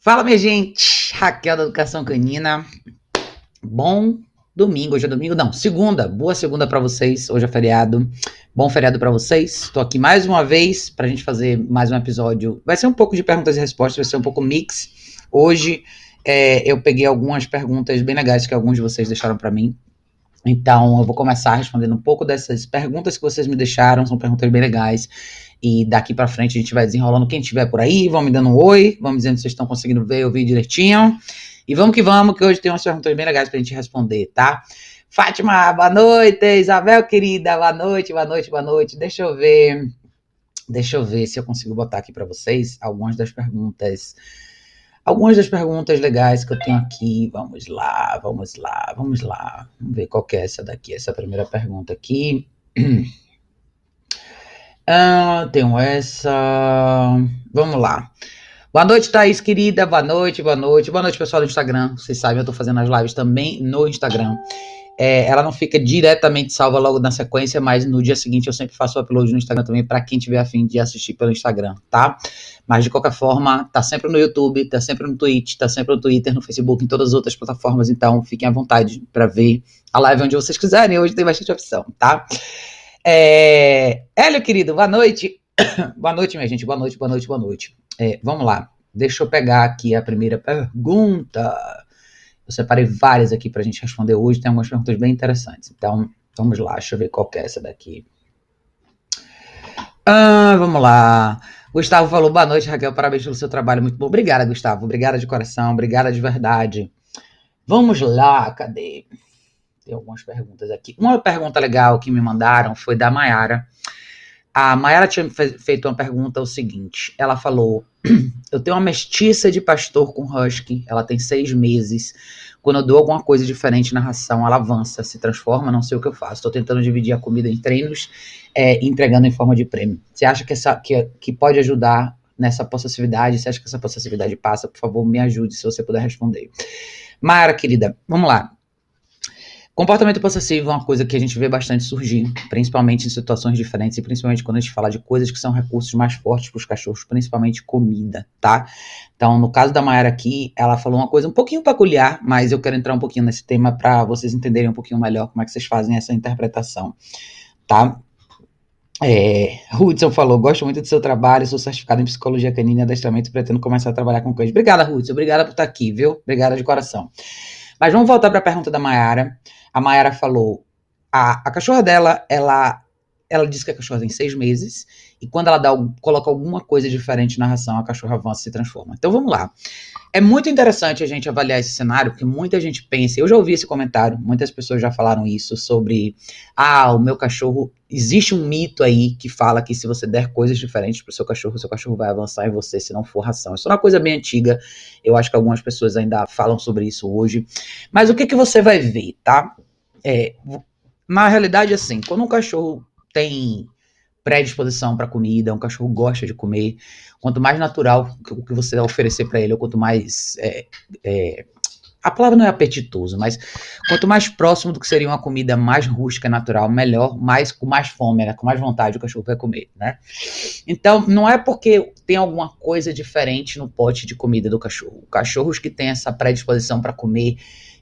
Fala, minha gente! Raquel da Educação Canina. Bom domingo, hoje é domingo, não, segunda. Boa segunda para vocês. Hoje é feriado. Bom feriado para vocês. Estou aqui mais uma vez para a gente fazer mais um episódio. Vai ser um pouco de perguntas e respostas, vai ser um pouco mix. Hoje é, eu peguei algumas perguntas bem legais que alguns de vocês deixaram para mim. Então, eu vou começar respondendo um pouco dessas perguntas que vocês me deixaram, são perguntas bem legais. E daqui para frente a gente vai desenrolando. Quem estiver por aí, vão me dando um oi, vão me dizendo se vocês estão conseguindo ver, ouvir direitinho. E vamos que vamos, que hoje tem umas perguntas bem legais pra gente responder, tá? Fátima, boa noite. Isabel, querida, boa noite, boa noite, boa noite. Deixa eu ver. Deixa eu ver se eu consigo botar aqui para vocês algumas das perguntas. Algumas das perguntas legais que eu tenho aqui. Vamos lá, vamos lá, vamos lá. Vamos ver qual que é essa daqui, essa primeira pergunta aqui. Ah, tenho essa. Vamos lá. Boa noite, Thaís, querida. Boa noite, boa noite. Boa noite, pessoal do Instagram. Vocês sabem, eu tô fazendo as lives também no Instagram. É, ela não fica diretamente salva logo na sequência, mas no dia seguinte eu sempre faço o upload no Instagram também para quem tiver afim de assistir pelo Instagram, tá? Mas de qualquer forma, tá sempre no YouTube, tá sempre no Twitch, tá sempre no Twitter, no Facebook, em todas as outras plataformas, então fiquem à vontade para ver a live onde vocês quiserem. Hoje tem bastante opção, tá? É... Hélio, querido, boa noite. boa noite, minha gente. Boa noite, boa noite, boa noite. É, vamos lá. Deixa eu pegar aqui a primeira pergunta. Eu separei várias aqui para a gente responder hoje. Tem algumas perguntas bem interessantes. Então, vamos lá. Deixa eu ver qual é essa daqui. Ah, vamos lá. Gustavo falou, boa noite, Raquel. Parabéns pelo seu trabalho. Muito bom. Obrigada, Gustavo. Obrigada de coração. Obrigada de verdade. Vamos lá. Cadê? Tem algumas perguntas aqui. Uma pergunta legal que me mandaram foi da Mayara. A Mayara tinha feito uma pergunta o seguinte: ela falou, eu tenho uma mestiça de pastor com husky, ela tem seis meses. Quando eu dou alguma coisa diferente na ração, ela avança, se transforma, não sei o que eu faço. Estou tentando dividir a comida em treinos, é, entregando em forma de prêmio. Você acha que, essa, que, que pode ajudar nessa possessividade? Você acha que essa possessividade passa? Por favor, me ajude se você puder responder. Mayara, querida, vamos lá. Comportamento possessivo é uma coisa que a gente vê bastante surgir, principalmente em situações diferentes e principalmente quando a gente fala de coisas que são recursos mais fortes para os cachorros, principalmente comida, tá? Então, no caso da Mayara aqui, ela falou uma coisa um pouquinho peculiar, mas eu quero entrar um pouquinho nesse tema para vocês entenderem um pouquinho melhor como é que vocês fazem essa interpretação, tá? É, Hudson falou, gosto muito do seu trabalho, sou certificado em psicologia canina e adestramento e pretendo começar a trabalhar com cães. Obrigada, Hudson, obrigada por estar aqui, viu? Obrigada de coração. Mas vamos voltar para a pergunta da Mayara. A Mayara falou: a, a cachorra dela, ela, ela diz que a cachorra tem seis meses, e quando ela dá, coloca alguma coisa diferente na ração, a cachorra avança e se transforma. Então vamos lá. É muito interessante a gente avaliar esse cenário, porque muita gente pensa, eu já ouvi esse comentário, muitas pessoas já falaram isso sobre, ah, o meu cachorro, existe um mito aí que fala que se você der coisas diferentes pro seu cachorro, o seu cachorro vai avançar em você se não for ração. Isso é uma coisa bem antiga, eu acho que algumas pessoas ainda falam sobre isso hoje. Mas o que que você vai ver, tá? É, na realidade, assim, quando um cachorro tem predisposição para comida, um cachorro gosta de comer, quanto mais natural o que você oferecer para ele, ou quanto mais é, é, a palavra não é apetitoso, mas quanto mais próximo do que seria uma comida mais rústica, natural, melhor, mais com mais fome, né, com mais vontade o cachorro vai comer, né? Então, não é porque tem alguma coisa diferente no pote de comida do cachorro. Cachorros que têm essa predisposição para comer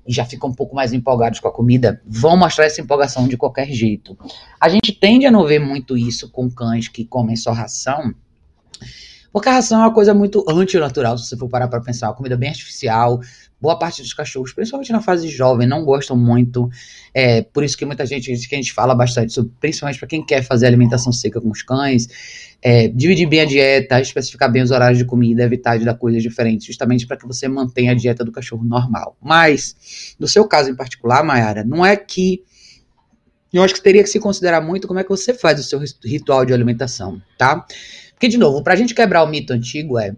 já ficam um pouco mais empolgados com a comida, vão mostrar essa empolgação de qualquer jeito. A gente tende a não ver muito isso com cães que comem só ração, porque a ração é uma coisa muito antinatural, se você for parar para pensar, uma comida bem artificial. Boa parte dos cachorros, principalmente na fase jovem, não gostam muito. É, por isso que muita gente, que a gente fala bastante sobre, principalmente para quem quer fazer alimentação seca com os cães, é, dividir bem a dieta, especificar bem os horários de comida, evitar de dar coisas diferentes, justamente para que você mantenha a dieta do cachorro normal. Mas, no seu caso em particular, Mayara, não é que eu acho que teria que se considerar muito como é que você faz o seu ritual de alimentação, tá? Porque, de novo, para a gente quebrar o mito antigo é.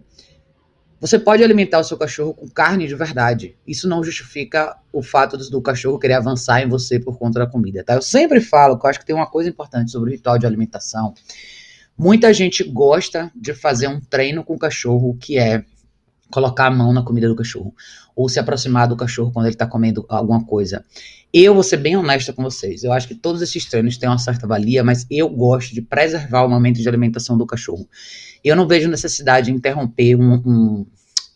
Você pode alimentar o seu cachorro com carne de verdade. Isso não justifica o fato do, do, cachorro querer avançar em você por conta da comida, tá? Eu sempre falo que eu acho que tem uma coisa importante sobre o ritual de alimentação. Muita gente gosta de fazer um treino com o cachorro que é colocar a mão na comida do cachorro ou se aproximar do cachorro quando ele está comendo alguma coisa. Eu vou ser bem honesta com vocês. Eu acho que todos esses treinos têm uma certa valia, mas eu gosto de preservar o momento de alimentação do cachorro. Eu não vejo necessidade de interromper um, um,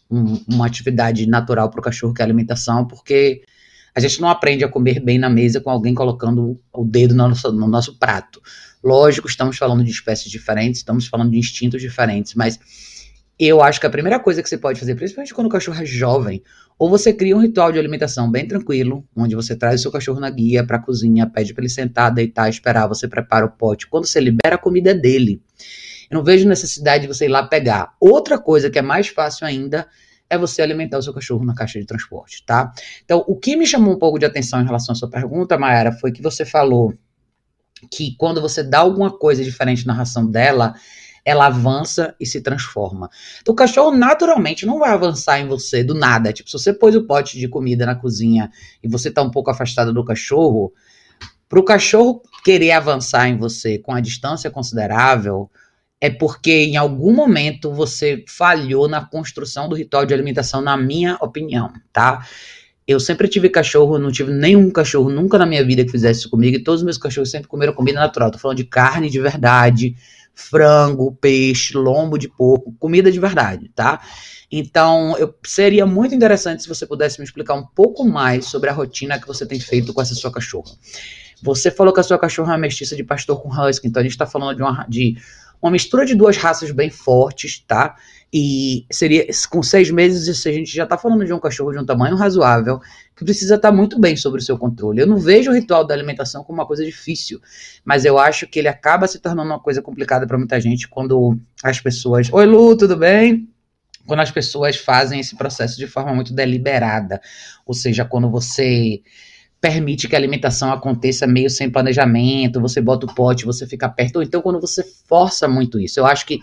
um, uma atividade natural para o cachorro, que é a alimentação, porque a gente não aprende a comer bem na mesa com alguém colocando o dedo no nosso, no nosso prato. Lógico, estamos falando de espécies diferentes, estamos falando de instintos diferentes, mas eu acho que a primeira coisa que você pode fazer, principalmente quando o cachorro é jovem, ou você cria um ritual de alimentação bem tranquilo, onde você traz o seu cachorro na guia para a cozinha, pede para ele sentar, deitar, esperar, você prepara o pote. Quando você libera a comida é dele. Eu não vejo necessidade de você ir lá pegar. Outra coisa que é mais fácil ainda é você alimentar o seu cachorro na caixa de transporte, tá? Então, o que me chamou um pouco de atenção em relação à sua pergunta, Mayara, foi que você falou que quando você dá alguma coisa diferente na ração dela, ela avança e se transforma. Então, o cachorro naturalmente não vai avançar em você do nada. Tipo, se você pôs o pote de comida na cozinha e você tá um pouco afastado do cachorro, para o cachorro querer avançar em você com a distância considerável, é porque em algum momento você falhou na construção do ritual de alimentação, na minha opinião, tá? Eu sempre tive cachorro, não tive nenhum cachorro nunca na minha vida que fizesse isso comigo, e todos os meus cachorros sempre comeram comida natural. Tô falando de carne de verdade, frango, peixe, lombo de porco, comida de verdade, tá? Então, eu, seria muito interessante se você pudesse me explicar um pouco mais sobre a rotina que você tem feito com essa sua cachorra. Você falou que a sua cachorra é uma mestiça de pastor com husky, então a gente está falando de uma, de uma mistura de duas raças bem fortes, tá? E seria com seis meses, a gente já tá falando de um cachorro de um tamanho razoável, que precisa estar tá muito bem sobre o seu controle. Eu não vejo o ritual da alimentação como uma coisa difícil, mas eu acho que ele acaba se tornando uma coisa complicada para muita gente quando as pessoas. Oi, Lu, tudo bem? Quando as pessoas fazem esse processo de forma muito deliberada. Ou seja, quando você permite que a alimentação aconteça meio sem planejamento, você bota o pote, você fica perto, ou então quando você força muito isso. Eu acho que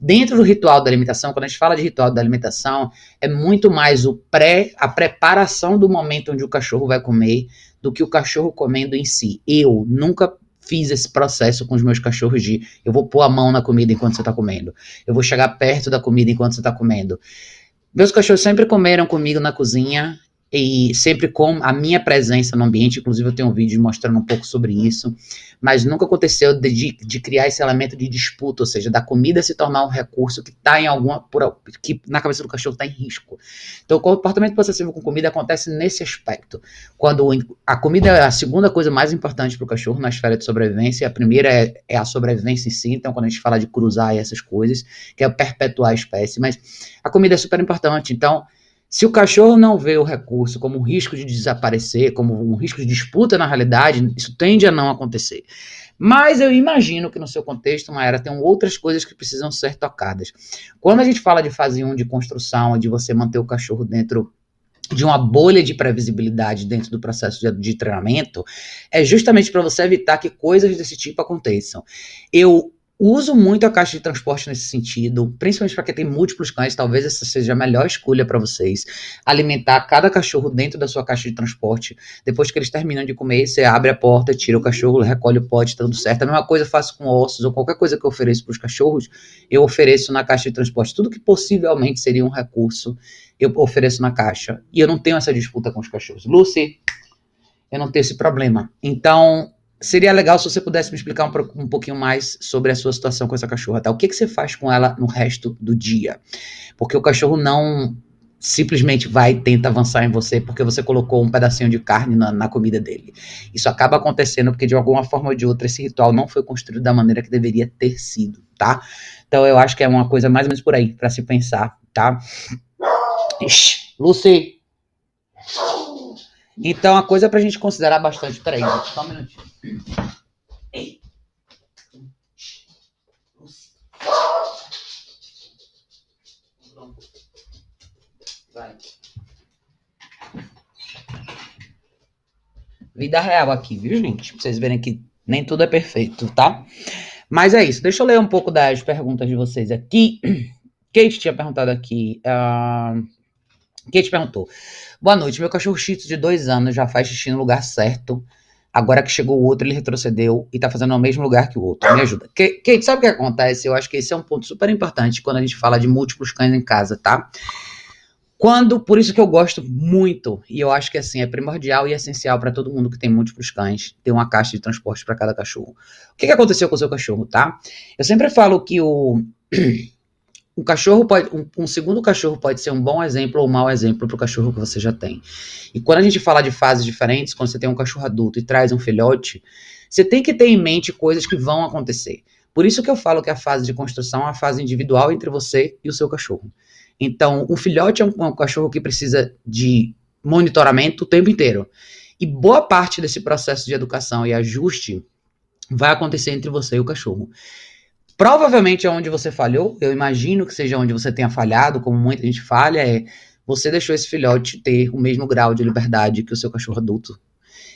dentro do ritual da alimentação, quando a gente fala de ritual da alimentação, é muito mais o pré, a preparação do momento onde o cachorro vai comer do que o cachorro comendo em si. Eu nunca fiz esse processo com os meus cachorros de eu vou pôr a mão na comida enquanto você está comendo, eu vou chegar perto da comida enquanto você está comendo. Meus cachorros sempre comeram comigo na cozinha e sempre com a minha presença no ambiente, inclusive eu tenho um vídeo mostrando um pouco sobre isso, mas nunca aconteceu de, de criar esse elemento de disputa, ou seja, da comida se tornar um recurso que está em alguma, por, que na cabeça do cachorro está em risco. Então o comportamento possessivo com comida acontece nesse aspecto, quando a comida é a segunda coisa mais importante para o cachorro na esfera de sobrevivência, a primeira é, é a sobrevivência em si, então quando a gente fala de cruzar essas coisas, que é perpetuar a espécie, mas a comida é super importante, então se o cachorro não vê o recurso como um risco de desaparecer, como um risco de disputa na realidade, isso tende a não acontecer. Mas eu imagino que no seu contexto, Maera, tem outras coisas que precisam ser tocadas. Quando a gente fala de fase 1 de construção, de você manter o cachorro dentro de uma bolha de previsibilidade dentro do processo de, de treinamento, é justamente para você evitar que coisas desse tipo aconteçam. Eu Uso muito a caixa de transporte nesse sentido, principalmente para quem tem múltiplos cães, talvez essa seja a melhor escolha para vocês. Alimentar cada cachorro dentro da sua caixa de transporte. Depois que eles terminam de comer, você abre a porta, tira o cachorro, recolhe o pote, tá tudo certo. A mesma coisa eu faço com ossos ou qualquer coisa que eu ofereço para os cachorros, eu ofereço na caixa de transporte. Tudo que possivelmente seria um recurso, eu ofereço na caixa. E eu não tenho essa disputa com os cachorros. Lucy, eu não tenho esse problema. Então, seria legal se você pudesse me explicar um, um, pouquinho mais sobre a sua situação com essa cachorra, tá? O que, que você faz com ela no resto do dia? Porque o cachorro não simplesmente vai e tenta avançar em você porque você colocou um pedacinho de carne na, na, comida dele. Isso acaba acontecendo porque de alguma forma ou de outra esse ritual não foi construído da maneira que deveria ter sido, tá? Então eu acho que é uma coisa mais ou menos por aí para se pensar, tá? Ixi, Lucy. Então, a coisa pra gente considerar bastante. Peraí, só um minutinho. Vida real aqui, viu, gente? Pra vocês verem que nem tudo é perfeito, tá? Mas é isso. Deixa eu ler um pouco das perguntas de vocês aqui. Kate tinha perguntado aqui. Uh... Kate perguntou: Boa noite, meu cachorro Shih de dois anos já faz xixi no lugar certo. Agora que chegou o outro, ele retrocedeu e tá fazendo no mesmo lugar que o outro. Me ajuda. Kate, sabe o que acontece? Eu acho que esse é um ponto super importante quando a gente fala de múltiplos cães em casa, tá? Quando, por isso que eu gosto muito, e eu acho que assim é primordial e essencial para todo mundo que tem múltiplos cães, ter uma caixa de transporte para cada cachorro. O que, que aconteceu com o seu cachorro, tá? Eu sempre falo que o um cachorro pode, um, um, segundo cachorro pode ser um bom exemplo ou um mau exemplo para o cachorro que você já tem. E quando a gente fala de fases diferentes, quando você tem um cachorro adulto e traz um filhote, você tem que ter em mente coisas que vão acontecer. Por isso que eu falo que a fase de construção é a fase individual entre você e o seu cachorro. Então, o filhote é um, um cachorro que precisa de monitoramento o tempo inteiro. E boa parte desse processo de educação e ajuste vai acontecer entre você e o cachorro. Provavelmente é onde você falhou, eu imagino que seja onde você tenha falhado, como muita gente falha, é você deixou esse filhote ter o mesmo grau de liberdade que o seu cachorro adulto.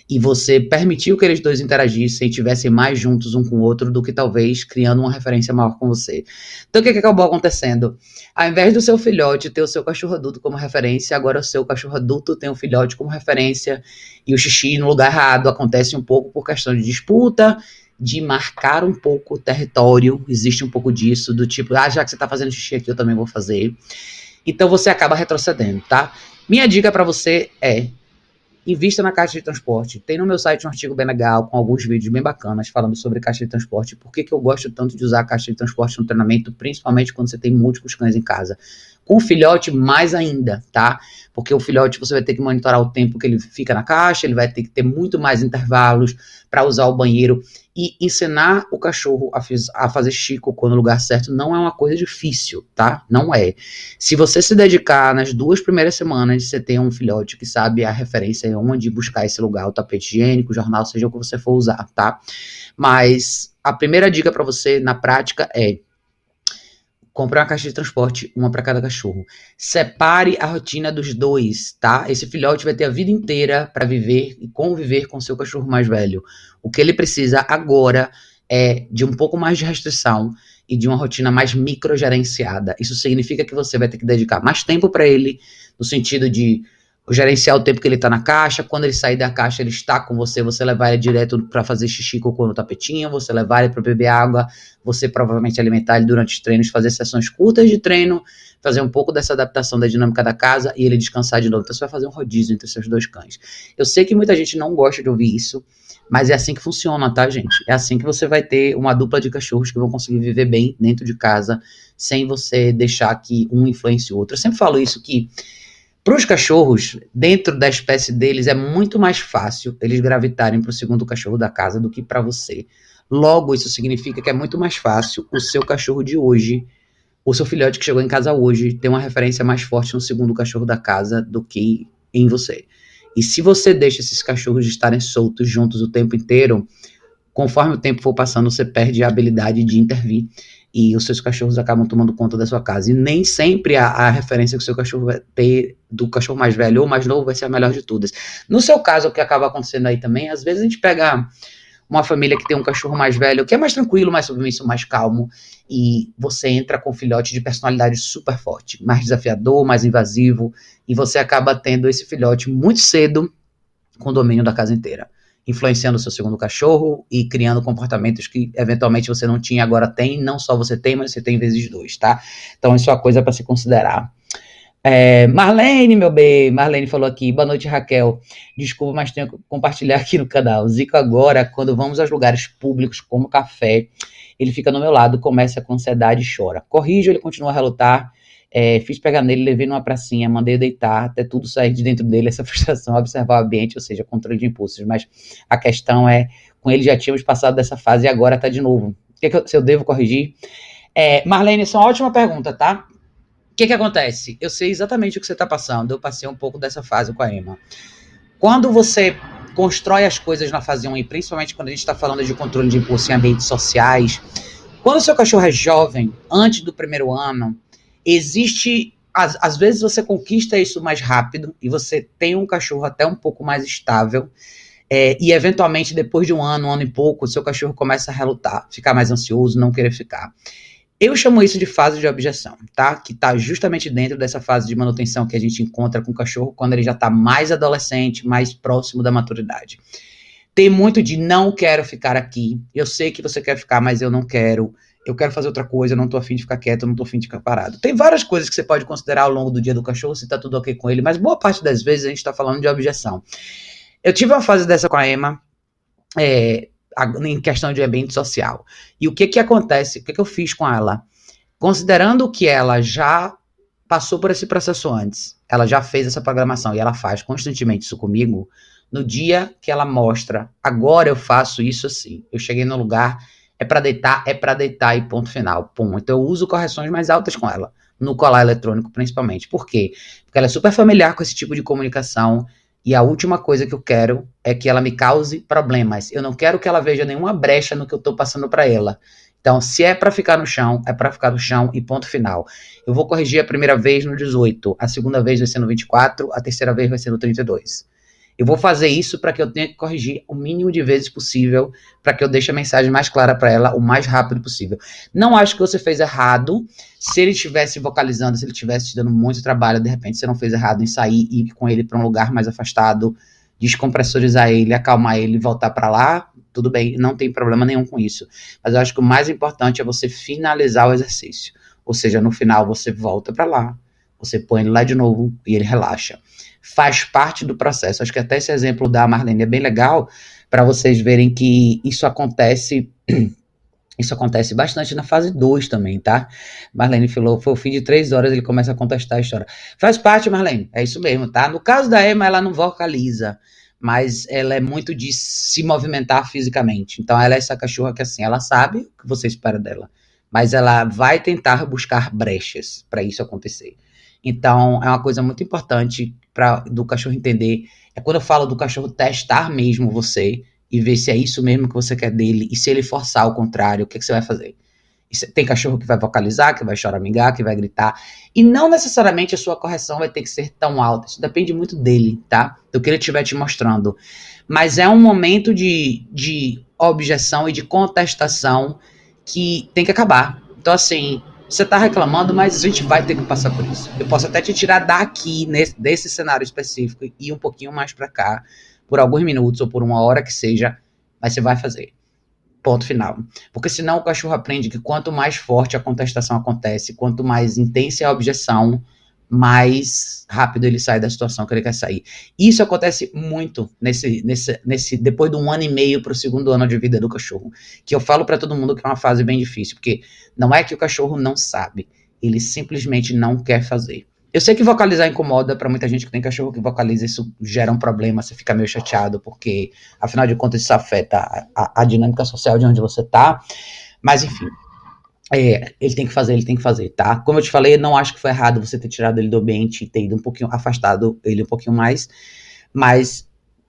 E você permitiu que eles dois interagissem e estivessem mais juntos um com o outro do que talvez criando uma referência maior com você. Então o que, que acabou acontecendo? Ao invés do seu filhote ter o seu cachorro adulto como referência, agora o seu cachorro adulto tem o filhote como referência e o xixi no lugar errado acontece um pouco por questão de disputa de marcar um pouco o território, existe um pouco disso, do tipo, ah, já que você está fazendo xixi aqui, eu também vou fazer. Então você acaba retrocedendo, tá? Minha dica para você é invista na caixa de transporte. Tem no meu site um artigo bem legal, com alguns vídeos bem bacanas, falando sobre caixa de transporte. Por que, que eu gosto tanto de usar a caixa de transporte no treinamento, principalmente quando você tem múltiplos cães em casa. O filhote, mais ainda, tá? Porque o filhote você vai ter que monitorar o tempo que ele fica na caixa, ele vai ter que ter muito mais intervalos para usar o banheiro. E ensinar o cachorro a, a fazer chico no lugar certo não é uma coisa difícil, tá? Não é. Se você se dedicar nas duas primeiras semanas, você tem um filhote que sabe a referência onde buscar esse lugar, o tapete higiênico, o jornal, seja o que você for usar, tá? Mas a primeira dica para você na prática é Compre uma caixa de transporte, uma para cada cachorro. Separe a rotina dos dois, tá? Esse filhote vai ter a vida inteira para viver e conviver com seu cachorro mais velho. O que ele precisa agora é de um pouco mais de restrição e de uma rotina mais microgerenciada. Isso significa que você vai ter que dedicar mais tempo para ele, no sentido de gerenciar o tempo que ele está na caixa. Quando ele sair da caixa, ele está com você. Você levar ele direto para fazer xixi cocô no tapetinho, você levar ele para beber água, você provavelmente alimentar ele durante os treinos, fazer sessões curtas de treino, fazer um pouco dessa adaptação da dinâmica da casa e ele descansar de novo. Então você vai fazer um rodízio entre seus dois cães. Eu sei que muita gente não gosta de ouvir isso, mas é assim que funciona, tá, gente? É assim que você vai ter uma dupla de cachorros que vão conseguir viver bem dentro de casa, sem você deixar que um influencie o outro. Eu sempre falo isso que para os cachorros, dentro da espécie deles, é muito mais fácil eles gravitarem para o segundo cachorro da casa do que para você. Logo, isso significa que é muito mais fácil o seu cachorro de hoje, o seu filhote que chegou em casa hoje, ter uma referência mais forte no segundo cachorro da casa do que em você. E se você deixa esses cachorros estarem soltos juntos o tempo inteiro, conforme o tempo for passando, você perde a habilidade de intervir e os seus cachorros acabam tomando conta da sua casa. E nem sempre a, a, referência que o seu cachorro vai ter do cachorro mais velho ou mais novo vai ser a melhor de todas. No seu caso, o que acaba acontecendo aí também, às vezes a gente pega uma família que tem um cachorro mais velho, que é mais tranquilo, mais submisso, mais calmo, e você entra com um filhote de personalidade super forte, mais desafiador, mais invasivo, e você acaba tendo esse filhote muito cedo com o domínio da casa inteira influenciando o seu segundo cachorro e criando comportamentos que eventualmente você não tinha, agora tem. Não só você tem, mas você tem vezes dois, tá? Então isso é uma coisa para se considerar. É, Marlene, meu bem, Marlene falou aqui, boa noite, Raquel. Desculpa, mas tenho que compartilhar aqui no canal. Zico agora, quando vamos aos lugares públicos, como café, ele fica no meu lado, começa com ansiedade e chora. Corrijo, ele continua a relutar é, fiz pegar nele, levei numa pracinha, mandei deitar, até tudo sair de dentro dele, essa frustração, observar o ambiente, ou seja, controle de impulsos. Mas a questão é, com ele já tínhamos passado dessa fase e agora está de novo. O que, é que eu, se eu devo corrigir? É, Marlene, isso é uma ótima pergunta, tá? O que, que acontece? Eu sei exatamente o que você está passando, eu passei um pouco dessa fase com a Emma. Quando você constrói as coisas na fase 1, e principalmente quando a gente está falando de controle de impulso em ambientes sociais, quando o seu cachorro é jovem, antes do primeiro ano, existe. Às, às vezes você conquista isso mais rápido e você tem um cachorro até um pouco mais estável. É, e eventualmente, depois de um ano, um ano e pouco, o seu cachorro começa a relutar, ficar mais ansioso, não querer ficar. Eu chamo isso de fase de objeção, tá? Que tá justamente dentro dessa fase de manutenção que a gente encontra com o cachorro quando ele já tá mais adolescente, mais próximo da maturidade. Tem muito de não quero ficar aqui. Eu sei que você quer ficar, mas eu não quero eu quero fazer outra coisa, eu não tô afim de ficar quieto, eu não tô afim de ficar parado. Tem várias coisas que você pode considerar ao longo do dia do cachorro, se tá tudo ok com ele, mas boa parte das vezes a gente tá falando de objeção. Eu tive uma fase dessa com a Emma, é, em questão de ambiente social. E o que que acontece? O que que eu fiz com ela? considerando que ela já passou por esse processo antes, ela já fez essa programação e ela faz constantemente isso comigo, no dia que ela mostra, agora eu faço isso assim, eu cheguei no lugar, é para deitar, é para deitar e ponto final, pum. Então eu uso correções mais altas com ela, no colar eletrônico principalmente. Por quê? Porque ela é super familiar com esse tipo de comunicação e a última coisa que eu quero é que ela me cause problemas. Eu não quero que ela veja nenhuma brecha no que eu estou passando para ela. Então, se é para ficar no chão, é para ficar no chão e ponto final. Eu vou corrigir a primeira vez no 18, a segunda vez vai ser no 24, a terceira vez vai ser no 32. Eu vou fazer isso para que eu tenha que corrigir o mínimo de vezes possível, para que eu deixe a mensagem mais clara para ela o mais rápido possível. Não acho que você fez errado. Se ele estivesse vocalizando, se ele estivesse te dando muito trabalho, de repente você não fez errado em sair e ir com ele para um lugar mais afastado, descompressorizar ele, acalmar ele, voltar para lá, tudo bem, não tem problema nenhum com isso. Mas eu acho que o mais importante é você finalizar o exercício. Ou seja, no final você volta para lá, você põe ele lá de novo e ele relaxa faz parte do processo. Acho que até esse exemplo da Marlene é bem legal para vocês verem que isso acontece. Isso acontece bastante na fase 2 também, tá? Marlene falou, foi o fim de três horas, ele começa a contestar a história. Faz parte, Marlene, é isso mesmo, tá? No caso da Emma, ela não vocaliza, mas ela é muito de se movimentar fisicamente. Então, ela é essa cachorra que, assim, ela sabe o que você espera dela, mas ela vai tentar buscar brechas para isso acontecer. Então, é uma coisa muito importante para do cachorro entender. É quando eu falo do cachorro testar mesmo você e ver se é isso mesmo que você quer dele e se ele forçar o contrário, o que, que você vai fazer? Tem cachorro que vai vocalizar, que vai choramingar, que vai gritar. E não necessariamente a sua correção vai ter que ser tão alta. Isso depende muito dele, tá? Do que ele estiver te mostrando. Mas é um momento de, de objeção e de contestação que tem que acabar. Então, assim, você está reclamando, mas a gente vai ter que passar por isso. Eu posso até te tirar daqui, nesse, desse cenário específico, e ir um pouquinho mais para cá, por alguns minutos ou por uma hora que seja, mas você vai fazer. Ponto final. Porque senão o cachorro aprende que quanto mais forte a contestação acontece, quanto mais intensa é a objeção, mais rápido ele sai da situação que ele quer sair. Isso acontece muito nesse, nesse, nesse depois de um ano e meio para o segundo ano de vida do cachorro, que eu falo para todo mundo que é uma fase bem difícil, porque não é que o cachorro não sabe, ele simplesmente não quer fazer. Eu sei que vocalizar incomoda para muita gente que tem cachorro que vocaliza, isso gera um problema, você fica meio chateado, porque afinal de contas isso afeta a, a, a dinâmica social de onde você tá. Mas enfim, é, ele tem que fazer, ele tem que fazer, tá? Como eu te falei, não acho que foi errado você ter tirado ele do ambiente e ter ido um pouquinho, afastado ele um pouquinho mais, mas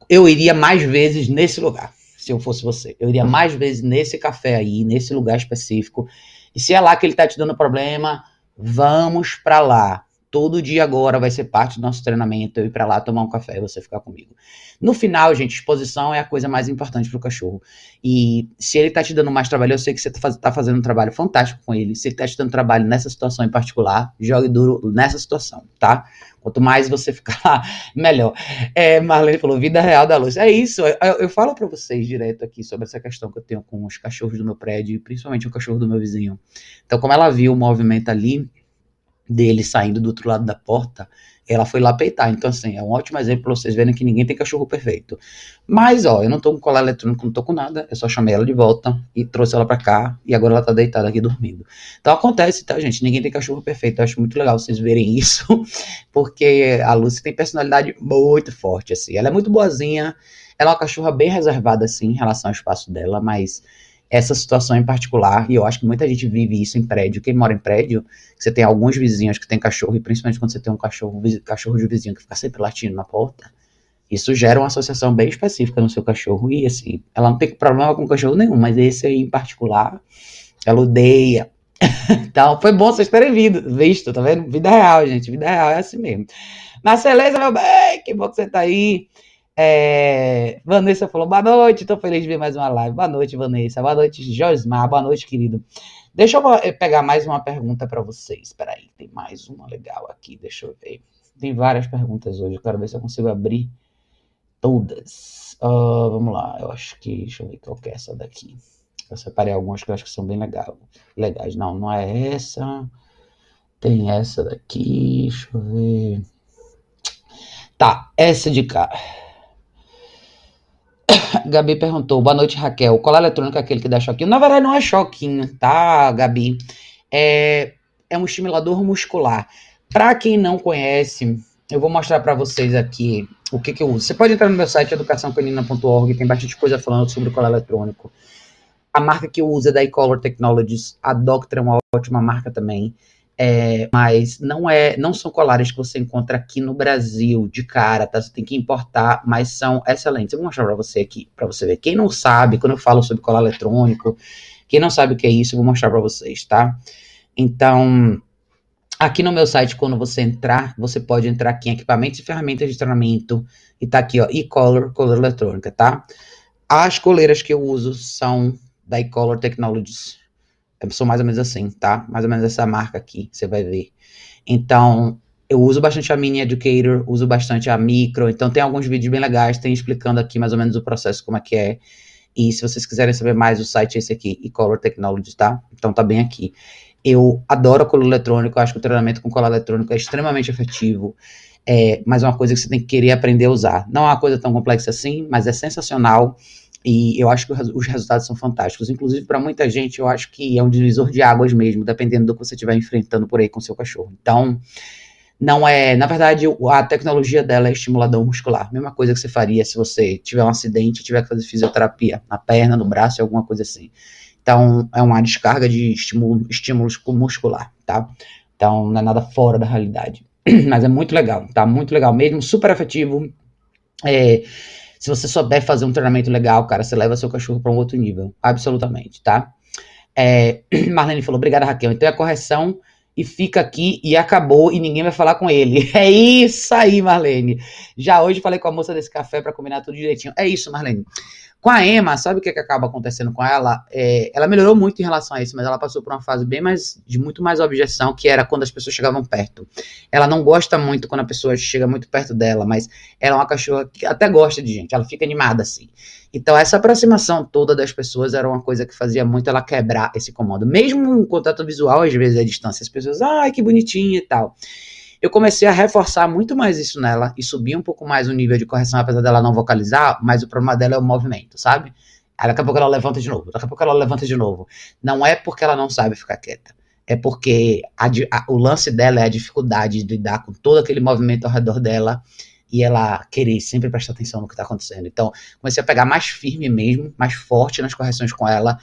eu iria mais vezes nesse lugar, se eu fosse você. Eu iria mais vezes nesse café aí, nesse lugar específico. E se é lá que ele tá te dando problema, vamos para lá todo dia agora vai ser parte do nosso treinamento, eu ir para lá tomar um café e você ficar comigo. No final, gente, exposição é a coisa mais importante pro cachorro. E se ele tá te dando mais trabalho, eu sei que você tá, tá fazendo um trabalho fantástico com ele. Se ele tá te dando trabalho nessa situação em particular, jogue duro nessa situação, tá? Quanto mais você ficar melhor. É, Marlene falou, vida real da luz. É isso, eu, eu falo para vocês direto aqui sobre essa questão que eu tenho com os cachorros do meu prédio, principalmente o cachorro do meu vizinho. Então, como ela viu o movimento ali, dele saindo do outro lado da porta, ela foi lá peitar. Então, assim, é um ótimo exemplo pra vocês verem que ninguém tem cachorro perfeito. Mas, ó, eu não tô com colar eletrônico, não tô com nada. Eu só chamei ela de volta e trouxe ela pra cá. E agora ela tá deitada aqui dormindo. Então acontece, tá, gente? Ninguém tem cachorro perfeito. Eu acho muito legal vocês verem isso. Porque a Lucy tem personalidade muito forte, assim. Ela é muito boazinha. Ela é uma cachorra bem reservada, assim, em relação ao espaço dela, mas essa situação em particular, e eu acho que muita gente vive isso em prédio. Quem mora em prédio, você tem alguns vizinhos que tem cachorro, e principalmente quando você tem um cachorro, cachorro de vizinho que fica sempre latindo na porta, isso gera uma associação bem específica no seu cachorro. E assim, ela não tem problema com cachorro nenhum, mas esse aí em particular, ela odeia. então, foi bom vocês terem vindo, visto, tá vendo? Vida real, gente, vida real é assim mesmo. Marceleza, meu bem, que bom que você tá aí. É, Vanessa falou, boa noite, tô feliz de ver mais uma live. Boa noite, Vanessa. Boa noite, Josmar. Boa noite, querido. Deixa eu eh, pegar mais uma pergunta para vocês. Espera aí, tem mais uma legal aqui, deixa eu ver. Tem várias perguntas hoje, eu quero ver se eu consigo abrir todas. Uh, vamos lá, eu acho que, deixa eu ver qual que é essa daqui. Eu separei algumas que eu acho que são bem legal, legais. Não, não é essa. Tem essa daqui, deixa eu ver. Tá, essa de cá. Gabi perguntou, boa noite, Raquel. Qual é eletrônico é aquele que dá choquinho? Na verdade, não é choquinho, tá, Gabi? É, é um estimulador muscular. Para quem não conhece, eu vou mostrar para vocês aqui o que, que, eu uso. Você pode entrar no meu site educaçãocanina.org, tem bastante coisa falando sobre o colar eletrônico. A marca que eu uso é da eColor Technologies, a Doctor é uma ótima marca também. É, mas não é, não são colares que você encontra aqui no Brasil de cara, tá? Você tem que importar, mas são excelentes. Eu vou mostrar para você aqui, para você ver. Quem não sabe, quando eu falo sobre colar eletrônico, quem não sabe o que é isso, eu vou mostrar para vocês, tá? Então, aqui no meu site, quando você entrar, você pode entrar aqui em equipamentos e ferramentas de treinamento e tá aqui, ó, e-color, color eletrônica, tá? As coleiras que eu uso são da e-color Technologies são mais ou menos assim, tá? Mais ou menos essa marca aqui, você vai ver. Então, eu uso bastante a Mini Educator, uso bastante a Micro, então tem alguns vídeos bem legais, tem explicando aqui mais ou menos o processo, como é que é. E se vocês quiserem saber mais, o site é esse aqui, eColor Technologies, tá? Então tá bem aqui. Eu adoro colar eletrônico, acho que o treinamento com colar eletrônico é extremamente efetivo. É, mas é uma coisa que você tem que querer aprender a usar. Não é uma coisa tão complexa assim, mas é sensacional. E eu acho que os resultados são fantásticos. Inclusive, para muita gente, eu acho que é um divisor de águas mesmo, dependendo do que você estiver enfrentando por aí com seu cachorro. Então, não é. Na verdade, a tecnologia dela é estimulador muscular. Mesma coisa que você faria se você tiver um acidente e tiver que fazer fisioterapia na perna, no braço, alguma coisa assim. Então, é uma descarga de estímulo, estímulos muscular, tá? Então, não é nada fora da realidade. Mas é muito legal, tá? Muito legal mesmo, super efetivo. É, se você souber fazer um treinamento legal, cara, você leva seu cachorro para um outro nível. Absolutamente, tá? É, Marlene falou, obrigada, Raquel. Então é a correção e fica aqui e acabou e ninguém vai falar com ele. É isso aí, Marlene. Já hoje falei com a moça desse café para combinar tudo direitinho. É isso, Marlene. Com a Emma, sabe o que, que acaba acontecendo com ela? É, ela melhorou muito em relação a isso, mas ela passou por uma fase bem mais de muito mais objeção, que era quando as pessoas chegavam perto. Ela não gosta muito quando a pessoa chega muito perto dela, mas ela é uma cachorra que até gosta de gente, ela fica animada assim. Então essa aproximação toda das pessoas era uma coisa que fazia muito ela quebrar esse comando. Mesmo um contato visual, às vezes à distância, as pessoas, ai, que bonitinha e tal eu comecei a reforçar muito mais isso nela e subir um pouco mais o nível de correção, apesar dela não vocalizar, mas o problema dela é o movimento, sabe? Aí daqui a pouco ela levanta de novo, daqui a pouco ela levanta de novo. Não é porque ela não sabe ficar quieta, é porque a, a, o lance dela é a dificuldade de lidar com todo aquele movimento ao redor dela e ela querer sempre prestar atenção no que está acontecendo. Então, comecei a pegar mais firme mesmo, mais forte nas correções com ela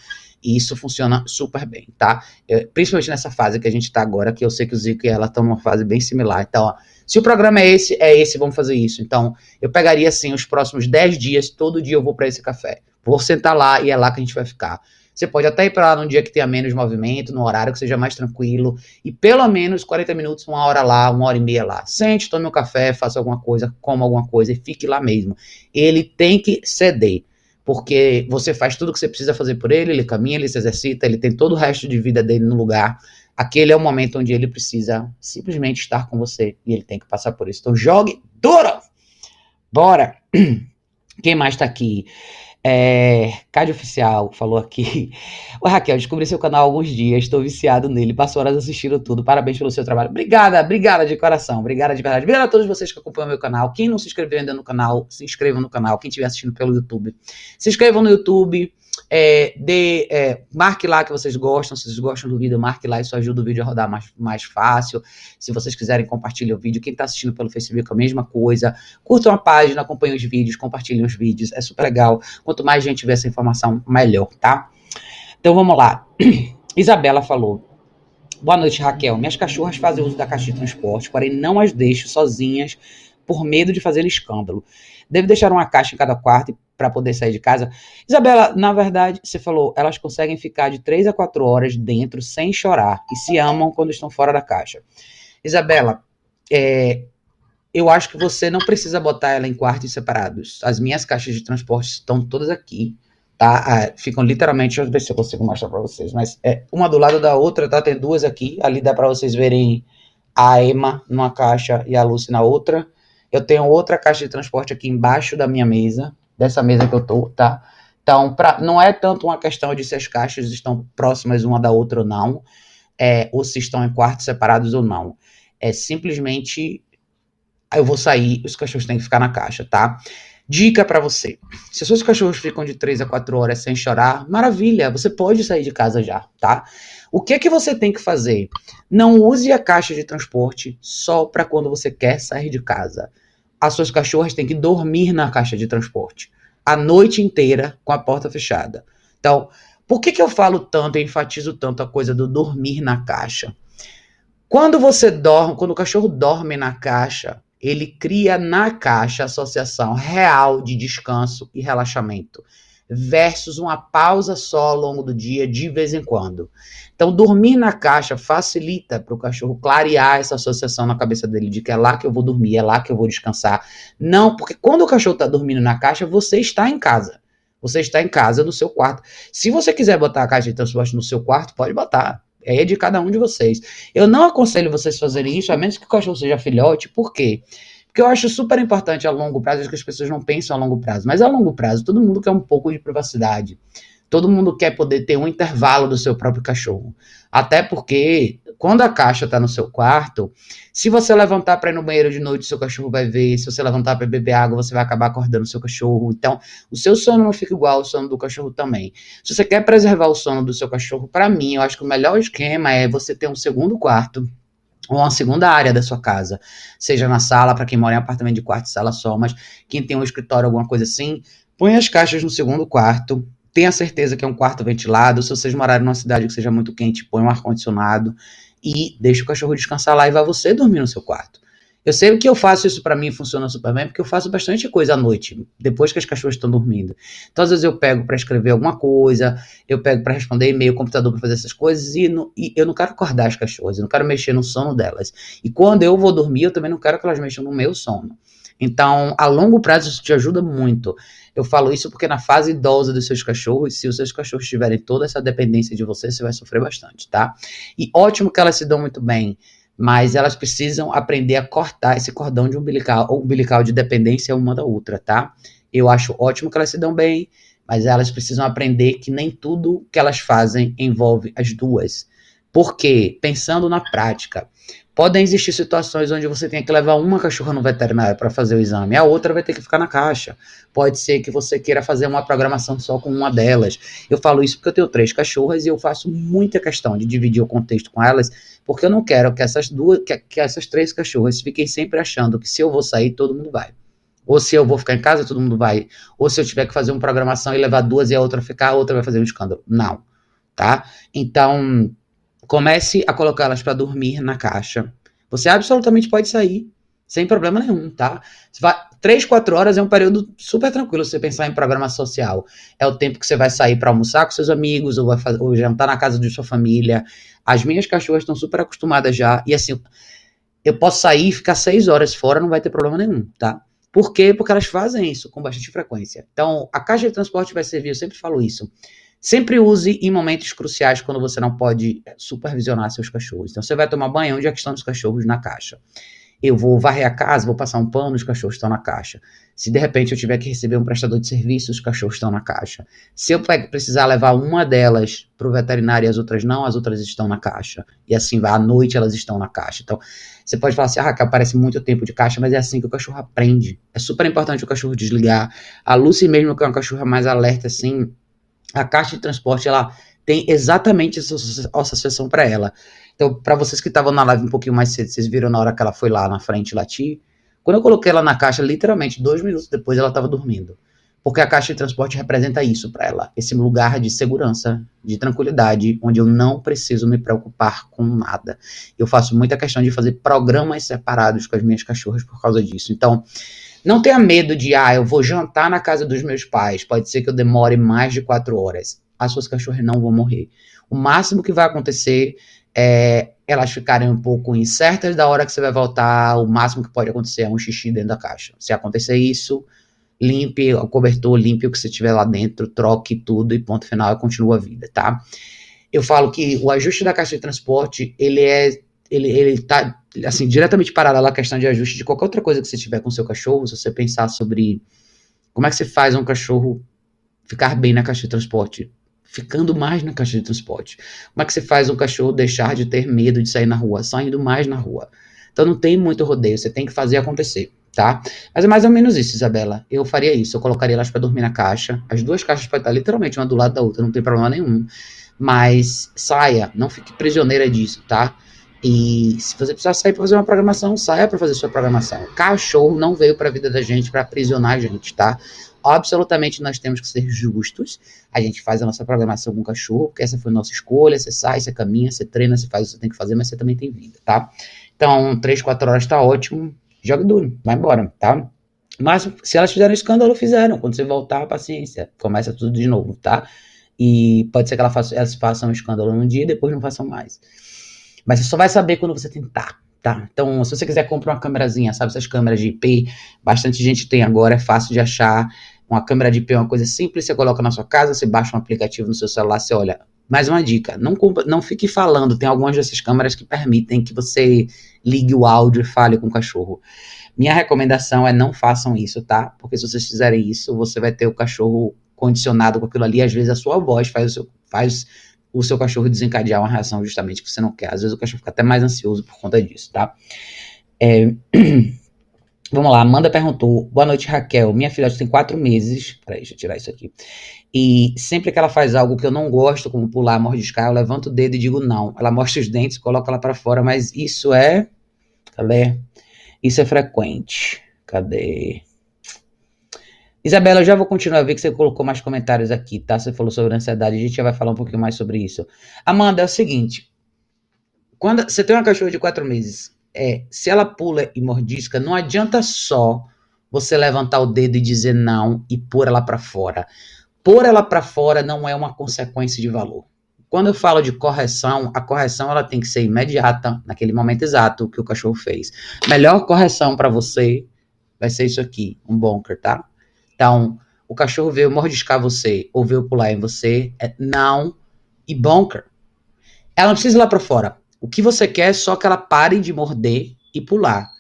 e isso funciona super bem, tá? Eu, principalmente nessa fase que a gente está agora, que eu sei que o Zico e ela estão numa fase bem similar. Então, ó, se o programa é esse, é esse, vamos fazer isso. Então, eu pegaria assim os próximos 10 dias, todo dia eu vou para esse café. Vou sentar lá e é lá que a gente vai ficar. Você pode até ir para lá num dia que tenha menos movimento, num horário que seja mais tranquilo, e pelo menos 40 minutos, uma hora lá, uma hora e meia lá. Sente, tome um café, faça alguma coisa, coma alguma coisa e fique lá mesmo. Ele tem que ceder porque você faz tudo o que você precisa fazer por ele, ele caminha, ele se exercita, ele tem todo o resto de vida dele no lugar. Aquele é o momento onde ele precisa simplesmente estar com você e ele tem que passar por isso. Então jogue duro! Bora! Quem mais tá aqui? É, Cádio Oficial falou aqui. Ô Raquel, descobri seu canal há alguns dias, estou viciado nele, passo horas assistindo tudo. Parabéns pelo seu trabalho. Obrigada, obrigada de coração, obrigada de verdade. Obrigada a todos vocês que acompanham meu canal. Quem não se inscreveu ainda no canal, se inscreva no canal. Quem estiver assistindo pelo YouTube, se inscrevam no YouTube. É, de, é, marque lá que vocês gostam, se vocês gostam do vídeo, marque lá, isso ajuda o vídeo a rodar mais, mais fácil. Se vocês quiserem, compartilhe o vídeo. Quem está assistindo pelo Facebook, a mesma coisa. Curtam a página, acompanhem os vídeos, compartilhem os vídeos, é super legal. Quanto mais gente vê essa informação, melhor, tá? Então vamos lá. Isabela falou. Boa noite, Raquel. Minhas cachorras fazem uso da caixa de transporte, porém não as deixo sozinhas por medo de fazer escândalo. Devo deixar uma caixa em cada quarto para poder sair de casa. Isabela, na verdade, você falou, elas conseguem ficar de 3 a 4 horas dentro sem chorar e se amam quando estão fora da caixa. Isabela, é, eu acho que você não precisa botar ela em quartos separados. As minhas caixas de transporte estão todas aqui, tá? Ah, ficam literalmente, deixa eu ver se eu consigo mostrar para vocês, mas é uma do lado da outra, tá? Tem duas aqui, ali dá para vocês verem a Emma numa caixa e a Lucy na outra. Eu tenho outra caixa de transporte aqui embaixo da minha mesa, dessa mesa que eu tô, tá? Então, pra, não é tanto uma questão de se as caixas estão próximas uma da outra ou não, é, ou se estão em quartos separados ou não. É simplesmente eu vou sair, os cachorros têm que ficar na caixa, tá? Dica para você: se seus cachorros ficam de 3 a 4 horas sem chorar, maravilha, você pode sair de casa já, tá? O que é que você tem que fazer? Não use a caixa de transporte só para quando você quer sair de casa. As suas cachorras têm que dormir na caixa de transporte a noite inteira com a porta fechada. Então, por que, que eu falo tanto e enfatizo tanto a coisa do dormir na caixa? Quando você dorme, quando o cachorro dorme na caixa, ele cria na caixa a associação real de descanso e relaxamento versus uma pausa só ao longo do dia, de vez em quando. Então, dormir na caixa facilita para o cachorro clarear essa associação na cabeça dele de que é lá que eu vou dormir, é lá que eu vou descansar. Não, porque quando o cachorro está dormindo na caixa, você está em casa. Você está em casa, no seu quarto. Se você quiser botar a caixa de transporte no seu quarto, pode botar. É de cada um de vocês. Eu não aconselho vocês fazerem isso, a menos que o cachorro seja filhote. Por quê? Porque eu acho super importante a longo prazo, que as pessoas não pensam a longo prazo. Mas a longo prazo, todo mundo quer um pouco de privacidade. Todo mundo quer poder ter um intervalo do seu próprio cachorro. Até porque, quando a caixa está no seu quarto, se você levantar para ir no banheiro de noite, seu cachorro vai ver. Se você levantar para beber água, você vai acabar acordando o seu cachorro. Então, o seu sono não fica igual ao sono do cachorro também. Se você quer preservar o sono do seu cachorro, para mim, eu acho que o melhor esquema é você ter um segundo quarto ou uma segunda área da sua casa, seja na sala, para quem mora em apartamento de quarto e sala só, mas quem tem um escritório, alguma coisa assim, põe as caixas no segundo quarto, tenha certeza que é um quarto ventilado. Se vocês morarem numa cidade que seja muito quente, põe um ar-condicionado e deixa o cachorro descansar lá e vá você dormir no seu quarto. Eu sei que eu faço isso para mim funciona super bem, porque eu faço bastante coisa à noite, depois que as cachorras estão dormindo. Então, às vezes eu pego para escrever alguma coisa, eu pego para responder e-mail, computador para fazer essas coisas, e, e, eu não quero acordar as cachorras, eu não quero mexer no sono delas. E quando eu vou dormir, eu também não quero que elas mexam no meu sono. Então, a longo prazo, isso te ajuda muito. Eu falo isso porque na fase idosa dos seus cachorros, se os seus cachorros tiverem toda essa dependência de você, você vai sofrer bastante, tá? E ótimo que elas se dão muito bem, mas elas precisam aprender a cortar esse cordão de umbilical, umbilical de dependência uma da outra, tá? Eu acho ótimo que elas se dão bem, mas elas precisam aprender que nem tudo que elas fazem envolve as duas. Porque, pensando na prática, Podem existir situações onde você tenha que levar uma cachorra no veterinário para fazer o exame, a outra vai ter que ficar na caixa. Pode ser que você queira fazer uma programação só com uma delas. Eu falo isso porque eu tenho três cachorras e eu faço muita questão de dividir o contexto com elas, porque eu não quero que essas duas, que, que essas três cachorras fiquem sempre achando que se eu vou sair, todo mundo vai. Ou se eu vou ficar em casa, todo mundo vai. Ou se eu tiver que fazer uma programação e levar duas e a outra ficar, a outra vai fazer um escândalo. Não. Tá? Então, Comece a colocá-las para dormir na caixa. Você absolutamente pode sair, sem problema nenhum, tá? Vai, 3, 4 horas é um período super tranquilo se você pensar em programa social. É o tempo que você vai sair para almoçar com seus amigos, ou, vai fazer, ou jantar na casa de sua família. As minhas cachorras estão super acostumadas já. E assim, eu posso sair e ficar 6 horas fora, não vai ter problema nenhum, tá? Por quê? Porque elas fazem isso com bastante frequência. Então, a caixa de transporte vai servir, eu sempre falo isso Sempre use em momentos cruciais quando você não pode eh, supervisionar seus cachorros. Então, você vai tomar banho, onde é que estão os cachorros? Na caixa. Eu vou varrer a casa, vou passar um pano, os cachorros estão na caixa. Se de repente eu tiver que receber um prestador de serviço, os cachorros estão na caixa. Se eu precisar levar uma delas para o veterinário e as outras não, as outras estão na caixa. E assim vai, à noite elas estão na caixa. Então, você pode falar assim, ah, Raquel, parece muito tempo de caixa, mas é assim que o cachorro aprende. É super importante o cachorro desligar. A Lucy mesmo, que é uma cachorra mais alerta, assim, a caixa de transporte ela tem exatamente essa associação para ela. Então, para vocês que estavam na live um pouquinho mais cedo, vocês viram na hora que ela foi lá na frente latir. Quando eu coloquei ela na caixa, literalmente dois minutos depois ela estava dormindo. Porque a caixa de transporte representa isso para ela, esse lugar de segurança, de tranquilidade, onde eu não preciso me preocupar com nada. Eu faço muita questão de fazer programas separados com as minhas cachorras por causa disso. Então, não tenha medo de, ah, eu vou jantar na casa dos meus pais, pode ser que eu demore mais de quatro horas. As suas cachorras não vão morrer. O máximo que vai acontecer é elas ficarem um pouco incertas da hora que você vai voltar. O máximo que pode acontecer é um xixi dentro da caixa. Se acontecer isso, limpe o cobertor, limpe o que você tiver lá dentro, troque tudo e ponto final continua a vida, tá? Eu falo que o ajuste da caixa de transporte, ele é ele, ele tá, assim, diretamente paralelo à questão de ajuste de qualquer outra coisa que você tiver com seu cachorro, se você pensar sobre como é que você faz um cachorro ficar bem na caixa de transporte, ficando mais na caixa de transporte. Como é que você faz um cachorro deixar de ter medo de sair na rua, saindo mais na rua. Então não tem muito rodeio, você tem que fazer acontecer. tá? Mas é mais ou menos isso, Isabela. Eu faria isso, eu colocaria elas para dormir na caixa. As duas caixas podem estar literalmente uma do lado da outra, não tem problema nenhum. Mas saia, não fique prisioneira disso, tá? E se você precisar sair para fazer uma programação, saia para fazer sua programação. Cachorro não veio para a vida da gente para aprisionar a gente, tá? Absolutamente nós temos que ser justos. A gente faz a nossa programação com cachorro, porque essa foi a nossa escolha. Você sai, você caminha, você treina, você faz o que você tem que fazer, mas você também tem vida, tá? Então, 3, 4 horas tá ótimo. Joga duro, vai embora, tá? Mas se elas fizeram escândalo, fizeram. Quando você voltar, paciência. Começa tudo de novo, tá? E pode ser que elas façam, um escândalo num dia e depois não façam mais. Mas você só vai saber quando você tentar, tá? Então, se você quiser comprar uma câmerazinha, sabe? Essas câmeras de IP, bastante gente tem agora, é fácil de achar. Uma câmera de IP é uma coisa simples, você coloca na sua casa, você baixa um aplicativo no seu celular, você olha. Mais uma dica, não, não fique falando, tem algumas dessas câmeras que permitem que você ligue o áudio e fale com o cachorro. Minha recomendação é não façam isso, tá? Porque se vocês fizerem isso, você vai ter o cachorro condicionado com aquilo ali, às vezes a sua voz faz o seu, faz o seu cachorro desencadear uma reação justamente que você não quer. Às vezes o cachorro fica até mais ansioso por conta disso, tá? É... Vamos lá, Amanda perguntou. Boa noite, Raquel. Minha filha tem quatro meses. Peraí, deixa eu tirar isso aqui. E sempre que ela faz algo que eu não gosto, como pular, mordiscar, eu levanto o dedo e digo não. Ela mostra os dentes, coloca ela para fora, mas isso é. Cadê? Isso é frequente. Cadê? Isabela, eu já vou continuar a ver que você colocou mais comentários aqui, tá? Você falou sobre ansiedade, a gente já vai falar um pouquinho mais sobre isso. Amanda, é o seguinte: quando você tem uma cachorra de quatro meses, é, se ela pula e mordisca, não adianta só você levantar o dedo e dizer não e pôr ela para fora. Pôr ela para fora não é uma consequência de valor. Quando eu falo de correção, a correção ela tem que ser imediata, naquele momento exato que o cachorro fez. Melhor correção para você vai ser isso aqui, um bunker, tá? Então, o cachorro veio mordiscar você ou veio pular em você, é não e bunker. Ela não precisa ir lá para fora. O que você quer é só que ela pare de morder e pular.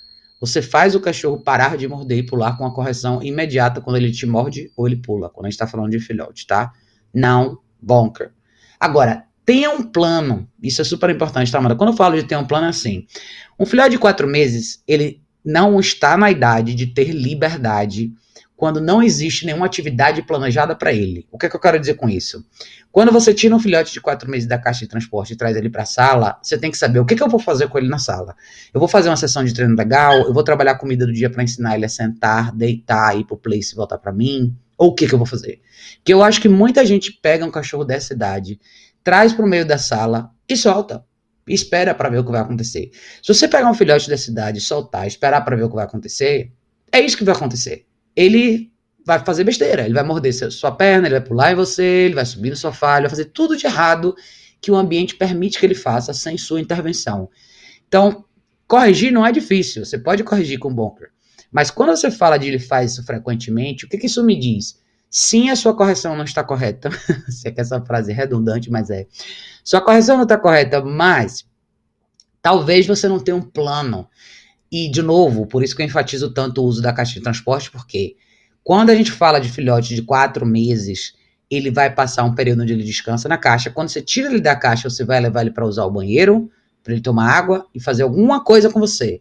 Você faz o cachorro parar de morder e pular com a correção imediata quando ele te morde ou ele pula, quando a gente está falando de filhote, tá? Não bunker. Agora, tenha um plano. Isso é super importante, tá, Amanda? Quando eu falo de ter um plano, é assim. Um filhote de quatro meses, ele não está na idade de ter liberdade quando não existe nenhuma atividade planejada para ele. O que, é que eu quero dizer com isso? Quando você tira um filhote de quatro meses da caixa de transporte e traz ele para a sala, você tem que saber o que, que, eu vou fazer com ele na sala. Eu vou fazer uma sessão de treino legal, eu vou trabalhar a comida do dia para ensinar ele a sentar, deitar, ir pro place e voltar para mim, ou o que, que eu vou fazer? Porque eu acho que muita gente pega um cachorro dessa idade, traz para o meio da sala e solta. Espera para ver o que vai acontecer. Se você pegar um filhote dessa idade, soltar, esperar para ver o que vai acontecer, é isso que vai acontecer ele vai fazer besteira. Ele vai morder sua perna, ele vai pular em você, ele vai subir no sofá, ele vai fazer tudo de errado que o ambiente permite que ele faça sem sua intervenção. Então, corrigir não é difícil. Você pode corrigir com bunker. Mas quando você fala de ele faz isso frequentemente, o que, que isso me diz? Sim, a sua correção não está correta. Sei que essa frase é redundante, mas é. Sua correção não está correta, mas talvez você não tenha um plano e, de novo, por isso que eu enfatizo tanto o uso da caixa de transporte, porque quando a gente fala de filhote de quatro meses, ele vai passar um período onde ele descansa na caixa. Quando você tira ele da caixa, você vai levar ele para usar o banheiro, para ele tomar água e fazer alguma coisa com você.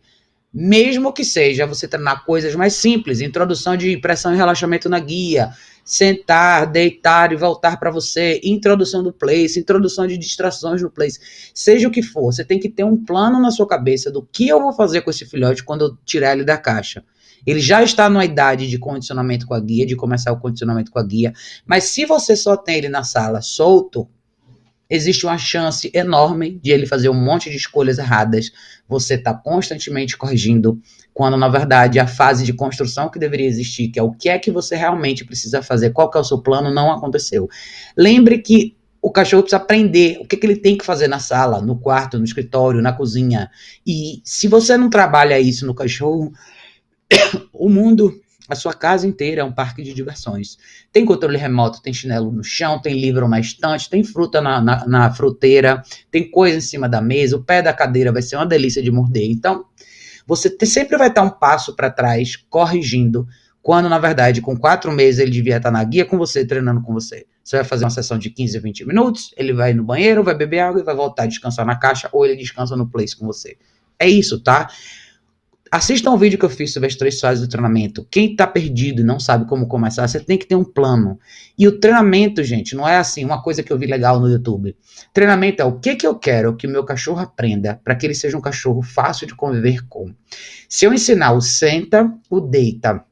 Mesmo que seja você treinar coisas mais simples, introdução de pressão e relaxamento na guia, sentar, deitar e voltar para você, introdução do place, introdução de distrações no place, seja o que for, você tem que ter um plano na sua cabeça do que eu vou fazer com esse filhote quando eu tirar ele da caixa. Ele já está numa idade de condicionamento com a guia, de começar o condicionamento com a guia, mas se você só tem ele na sala solto, existe uma chance enorme de ele fazer um monte de escolhas erradas. Você está constantemente corrigindo, quando na verdade a fase de construção que deveria existir, que é o que é que você realmente precisa fazer, qual que é o seu plano, não aconteceu. Lembre que o cachorro precisa aprender o que, que ele tem que fazer na sala, no quarto, no escritório, na cozinha. E se você não trabalha isso no cachorro, o mundo a sua casa inteira é um parque de diversões. Tem controle remoto, tem chinelo no chão, tem livro na estante, tem fruta na, na, na fruteira, tem coisa em cima da mesa, o pé da cadeira vai ser uma delícia de morder. Então, você te, sempre vai estar um passo para trás, corrigindo, quando na verdade, com quatro meses, ele devia estar na guia com você, treinando com você. Você vai fazer uma sessão de 15 a 20 minutos, ele vai no banheiro, vai beber água e vai voltar a descansar na caixa, ou ele descansa no place com você. É isso, tá? Assista um vídeo que eu fiz sobre as três fases do treinamento. Quem está perdido e não sabe como começar, você tem que ter um plano. E o treinamento, gente, não é assim, uma coisa que eu vi legal no YouTube. Treinamento é o que, que eu quero que o meu cachorro aprenda para que ele seja um cachorro fácil de conviver com. Se eu ensinar o senta, o deita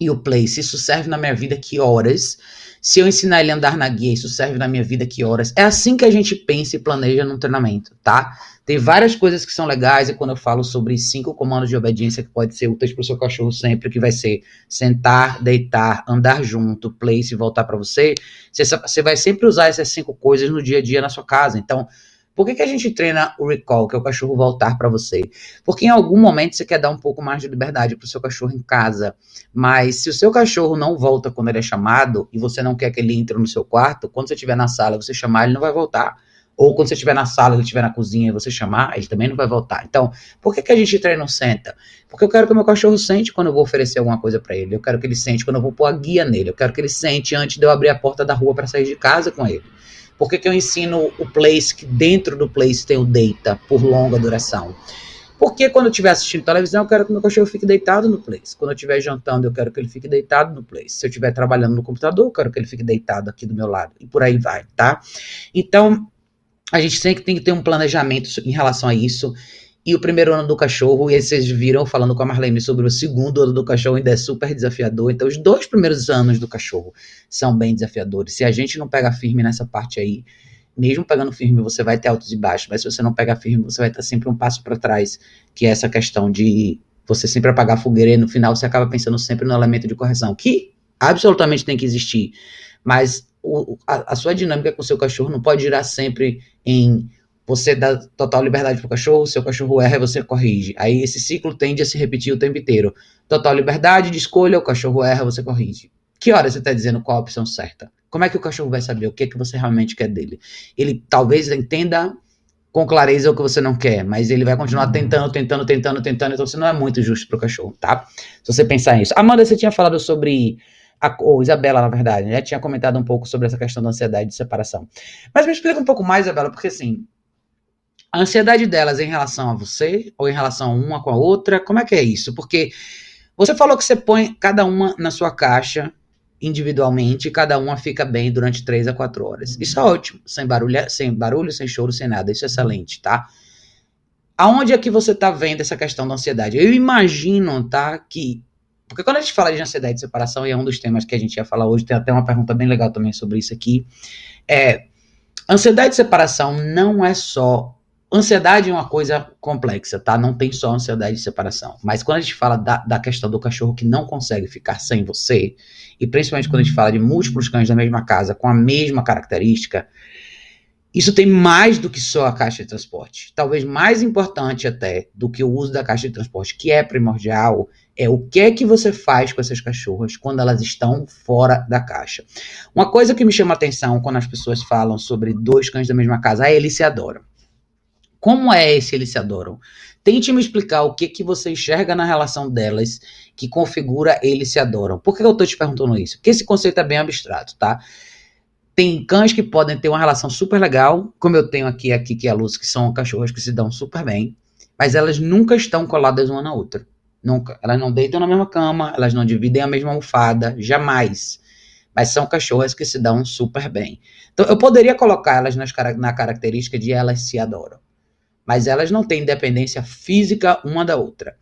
e o place, isso serve na minha vida que horas? Se eu ensinar ele a andar na guia, isso serve na minha vida que horas? É assim que a gente pensa e planeja num treinamento, tá? Tem várias coisas que são legais, e quando eu falo sobre cinco comandos de obediência que pode ser úteis para o seu cachorro sempre, que vai ser sentar, deitar, andar junto, place e voltar para você, você vai sempre usar essas cinco coisas no dia a dia na sua casa. Então, por que, que a gente treina o recall, que é o cachorro voltar para você? Porque em algum momento você quer dar um pouco mais de liberdade para o seu cachorro em casa. Mas se o seu cachorro não volta quando ele é chamado e você não quer que ele entre no seu quarto, quando você estiver na sala você chamar, ele não vai voltar. Ou quando você estiver na sala, ele estiver na cozinha e você chamar, ele também não vai voltar. Então, por que, que a gente treina um senta? Porque eu quero que o meu cachorro sente quando eu vou oferecer alguma coisa para ele. Eu quero que ele sente quando eu vou pôr a guia nele. Eu quero que ele sente antes de eu abrir a porta da rua para sair de casa com ele. Por que, que eu ensino o place, que dentro do place tem o data por longa duração? Porque quando eu estiver assistindo televisão, eu quero que meu cachorro fique deitado no place. Quando eu estiver jantando, eu quero que ele fique deitado no place. Se eu estiver trabalhando no computador, eu quero que ele fique deitado aqui do meu lado. E por aí vai, tá? Então, a gente sempre tem que ter um planejamento em relação a isso e o primeiro ano do cachorro, e aí vocês viram falando com a Marlene sobre o segundo ano do cachorro, ainda é super desafiador. Então, os dois primeiros anos do cachorro são bem desafiadores. Se a gente não pega firme nessa parte aí, mesmo pegando firme, você vai ter altos e baixos, mas se você não pega firme, você vai estar sempre um passo para trás, que é essa questão de você sempre apagar a fogueira e no final você acaba pensando sempre no elemento de correção, que absolutamente tem que existir, mas o, a, a sua dinâmica com o seu cachorro não pode girar sempre em você dá total liberdade pro cachorro, seu cachorro erra você corrige. Aí esse ciclo tende a se repetir o tempo inteiro. Total liberdade de escolha, o cachorro erra, você corrige. Que hora você está dizendo qual a opção certa? Como é que o cachorro vai saber o que é que você realmente quer dele? Ele talvez entenda com clareza o que você não quer, mas ele vai continuar tentando, tentando, tentando, tentando, então você não é muito justo pro cachorro, tá? Se você pensar nisso. Amanda, você tinha falado sobre a, ou Isabela, na verdade, né? Tinha comentado um pouco sobre essa questão da ansiedade de separação. Mas me explica um pouco mais, Isabela, porque assim, a ansiedade delas em relação a você ou em relação uma com a outra? Como é que é isso? Porque você falou que você põe cada uma na sua caixa individualmente e cada uma fica bem durante três a quatro horas. Isso é ótimo, sem barulho, sem barulho, sem choro, sem nada. Isso é excelente, tá? Aonde é que você tá vendo essa questão da ansiedade? Eu imagino, tá, que porque quando a gente fala de ansiedade de separação, e é um dos temas que a gente ia falar hoje, tem até uma pergunta bem legal também sobre isso aqui, é ansiedade de separação não é só Ansiedade é uma coisa complexa, tá? Não tem só ansiedade de separação. Mas quando a gente fala da, da questão do cachorro que não consegue ficar sem você, e principalmente quando a gente fala de múltiplos cães da mesma casa com a mesma característica, isso tem mais do que só a caixa de transporte. Talvez mais importante até do que o uso da caixa de transporte, que é primordial, é o que é que você faz com essas cachorras quando elas estão fora da caixa. Uma coisa que me chama atenção quando as pessoas falam sobre dois cães da mesma casa, é eles se adoram. Como é esse eles se adoram? Tente me explicar o que que você enxerga na relação delas que configura eles se adoram. Por que eu tô te perguntando isso? Porque esse conceito é bem abstrato, tá? Tem cães que podem ter uma relação super legal, como eu tenho aqui aqui que é a Luz, que são cachorras que se dão super bem, mas elas nunca estão coladas uma na outra. Nunca. Elas não deitam na mesma cama, elas não dividem a mesma almofada, jamais. Mas são cachorras que se dão super bem. Então eu poderia colocar elas nas, na característica de elas se adoram mas elas não têm dependência física uma da outra.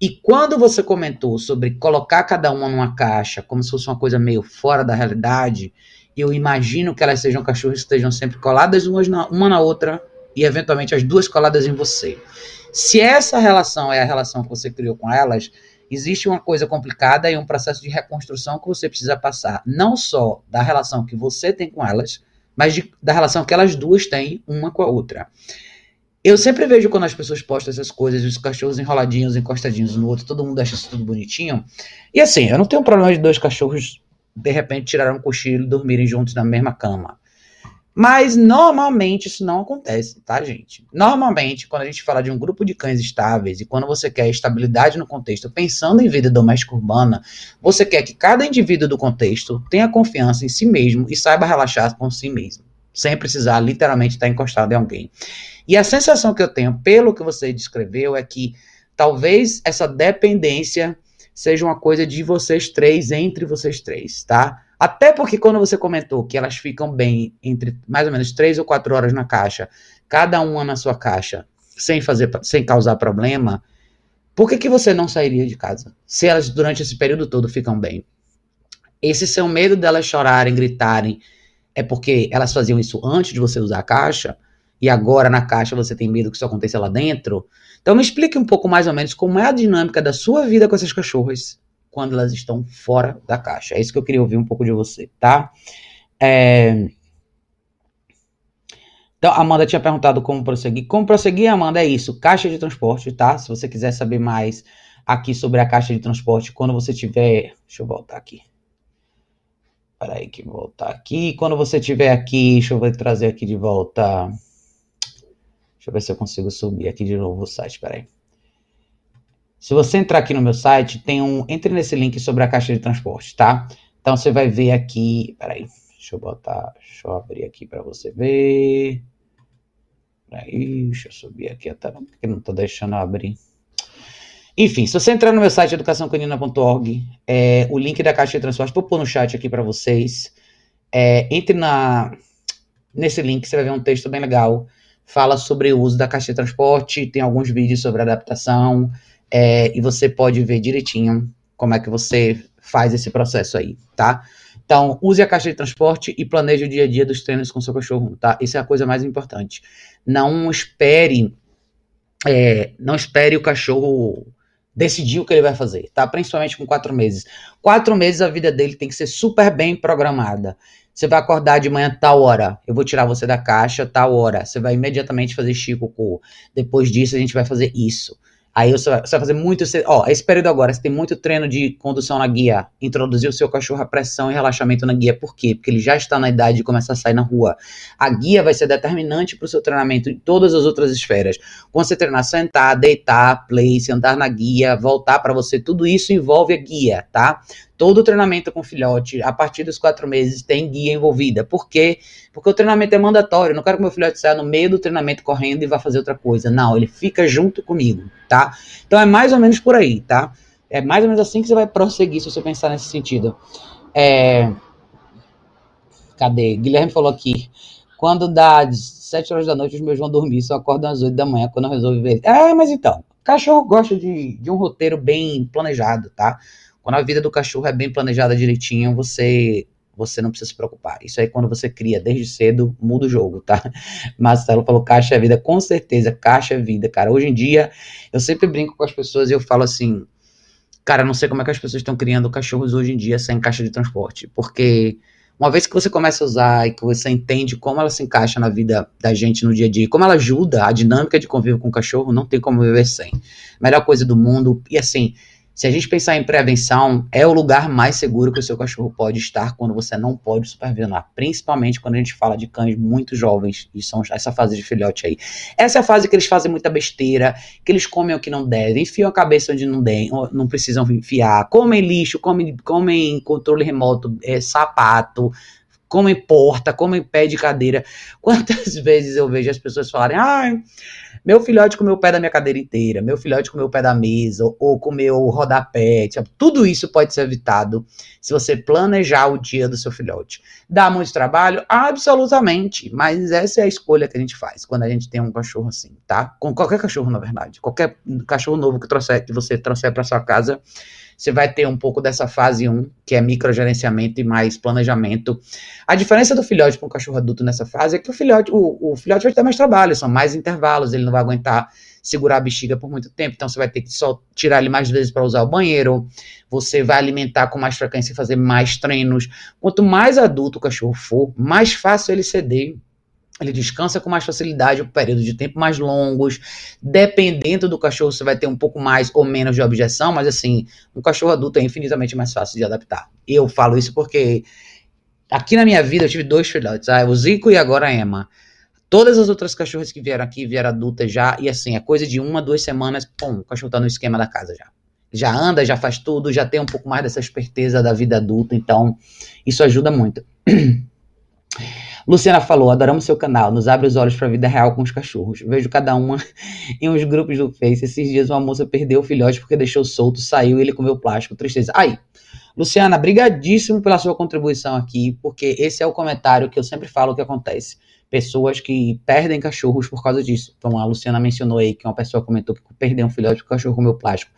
E quando você comentou sobre colocar cada uma numa caixa, como se fosse uma coisa meio fora da realidade, eu imagino que elas sejam cachorros que estejam sempre coladas na, uma na outra e eventualmente as duas coladas em você. Se essa relação é a relação que você criou com elas, existe uma coisa complicada e um processo de reconstrução que você precisa passar, não só da relação que você tem com elas, mas de, da relação que elas duas têm uma com a outra. Eu sempre vejo quando as pessoas postam essas coisas, os cachorros enroladinhos, encostadinhos no outro, todo mundo acha isso tudo bonitinho. E assim, eu não tenho problema de dois cachorros de repente tirarem um cochilo e dormirem juntos na mesma cama. Mas normalmente isso não acontece, tá, gente? Normalmente, quando a gente fala de um grupo de cães estáveis e quando você quer estabilidade no contexto, pensando em vida doméstica urbana, você quer que cada indivíduo do contexto tenha confiança em si mesmo e saiba relaxar com si mesmo, sem precisar literalmente estar encostado em alguém. E a sensação que eu tenho, pelo que você descreveu, é que talvez essa dependência seja uma coisa de vocês três, entre vocês três, tá? Até porque quando você comentou que elas ficam bem entre mais ou menos três ou quatro horas na caixa, cada uma na sua caixa, sem fazer, sem causar problema, por que, que você não sairia de casa? Se elas durante esse período todo ficam bem. Esse seu medo delas chorarem, gritarem, é porque elas faziam isso antes de você usar a caixa, e agora na caixa você tem medo que isso aconteça lá dentro. Então me explique um pouco mais ou menos como é a dinâmica da sua vida com essas cachorras quando elas estão fora da caixa. É isso que eu queria ouvir um pouco de você, tá? É... Então, a Amanda tinha perguntado como prosseguir. Como prosseguir, Amanda, é isso. Caixa de transporte, tá? Se você quiser saber mais aqui sobre a caixa de transporte, quando você tiver. Deixa eu voltar aqui. Peraí, que voltar aqui. Quando você tiver aqui, deixa eu trazer aqui de volta. Deixa eu ver se eu consigo subir aqui de novo o site. Peraí. Se você entrar aqui no meu site, tem um. Entre nesse link sobre a caixa de transporte, tá? Então você vai ver aqui. Peraí. Deixa eu botar. Deixa eu abrir aqui para você ver. Peraí, deixa eu subir aqui até porque não tô deixando abrir. Enfim, se você entrar no meu site educaçãocanina.org, é, o link da caixa de transporte, vou pôr no chat aqui para vocês. É, entre na, nesse link, você vai ver um texto bem legal. Fala sobre o uso da caixa de transporte, tem alguns vídeos sobre adaptação, é, e você pode ver direitinho como é que você faz esse processo aí, tá? Então, use a caixa de transporte e planeje o dia a dia dos treinos com seu cachorro, tá? Isso é a coisa mais importante. Não espere, é, não espere o cachorro decidir o que ele vai fazer, tá? Principalmente com quatro meses. Quatro meses a vida dele tem que ser super bem programada. Você vai acordar de manhã tal hora, eu vou tirar você da caixa tal hora. Você vai imediatamente fazer chico. Depois disso a gente vai fazer isso. Aí você vai, fazer muito. Ó, esse período agora, você tem muito treino de condução na guia. Introduzir o seu cachorro a pressão e relaxamento na guia. Por quê? Porque ele já está na idade de começar a sair na rua. A guia vai ser determinante para o seu treinamento em todas as outras esferas. Quando você treinar sentar, deitar, play, sentar na guia, voltar para você, tudo isso envolve a guia, tá? Todo treinamento com filhote, a partir dos quatro meses, tem guia envolvida. Por quê? Porque o treinamento é mandatório. Eu não quero que meu filhote saia no meio do treinamento correndo e vá fazer outra coisa. Não, ele fica junto comigo, tá? Então é mais ou menos por aí, tá? É mais ou menos assim que você vai prosseguir se você pensar nesse sentido. É... Cadê? Guilherme falou aqui. Quando dá 7 horas da noite, os meus vão dormir, só acordam às 8 da manhã quando eu resolvo ver. É, mas então, cachorro gosta de, de um roteiro bem planejado, tá? Quando a vida do cachorro é bem planejada direitinho, você você não precisa se preocupar. Isso aí, quando você cria desde cedo, muda o jogo, tá? Marcelo falou: caixa é vida, com certeza, caixa é vida, cara. Hoje em dia, eu sempre brinco com as pessoas e eu falo assim: cara, não sei como é que as pessoas estão criando cachorros hoje em dia sem caixa de transporte, porque uma vez que você começa a usar e que você entende como ela se encaixa na vida da gente no dia a dia, como ela ajuda a dinâmica de convívio com o cachorro, não tem como viver sem. Melhor coisa do mundo. E assim, se a gente pensar em prevenção, é o lugar mais seguro que o seu cachorro pode estar quando você não pode supervisionar, principalmente quando a gente fala de cães muito jovens, e são essa fase de filhote aí. Essa é a fase que eles fazem muita besteira, que eles comem o que não devem, enfiam a cabeça onde não, devem, não precisam enfiar, comem lixo, comem, comem controle remoto, é, sapato, comem porta, comem pé de cadeira. Quantas vezes eu vejo as pessoas falarem, ai. Meu filhote comeu o pé da minha cadeira inteira, meu filhote comeu o pé da mesa, ou comeu o rodapé. Tipo, tudo isso pode ser evitado se você planejar o dia do seu filhote. Dá muito trabalho? Absolutamente. Mas essa é a escolha que a gente faz quando a gente tem um cachorro assim, tá? Com qualquer cachorro, na verdade. Qualquer cachorro novo que, trouxer, que você trouxer para sua casa você vai ter um pouco dessa fase 1, que é microgerenciamento e mais planejamento. A diferença do filhote para um cachorro adulto nessa fase é que o filhote, o, o filhote vai ter mais trabalho, são mais intervalos, ele não vai aguentar segurar a bexiga por muito tempo, então você vai ter que só tirar ele mais vezes para usar o banheiro, você vai alimentar com mais frequência e fazer mais treinos. Quanto mais adulto o cachorro for, mais fácil ele ceder ele descansa com mais facilidade por período de tempo mais longos. Dependendo do cachorro, você vai ter um pouco mais ou menos de objeção, mas assim, um cachorro adulto é infinitamente mais fácil de adaptar. Eu falo isso porque aqui na minha vida eu tive dois filhotes, ah, o Zico e agora a Emma. Todas as outras cachorras que vieram aqui vieram adultas já, e assim, é coisa de uma, duas semanas, pum, o cachorro tá no esquema da casa já. Já anda, já faz tudo, já tem um pouco mais dessa esperteza da vida adulta, então isso ajuda muito. Luciana falou: adoramos seu canal, nos abre os olhos para a vida real com os cachorros. Vejo cada uma em uns grupos do Face. Esses dias uma moça perdeu o filhote porque deixou solto, saiu e ele comeu plástico. Tristeza. Aí, Luciana, brigadíssimo pela sua contribuição aqui, porque esse é o comentário que eu sempre falo que acontece. Pessoas que perdem cachorros por causa disso. Então, a Luciana mencionou aí que uma pessoa comentou que perdeu um filhote porque o cachorro comeu plástico.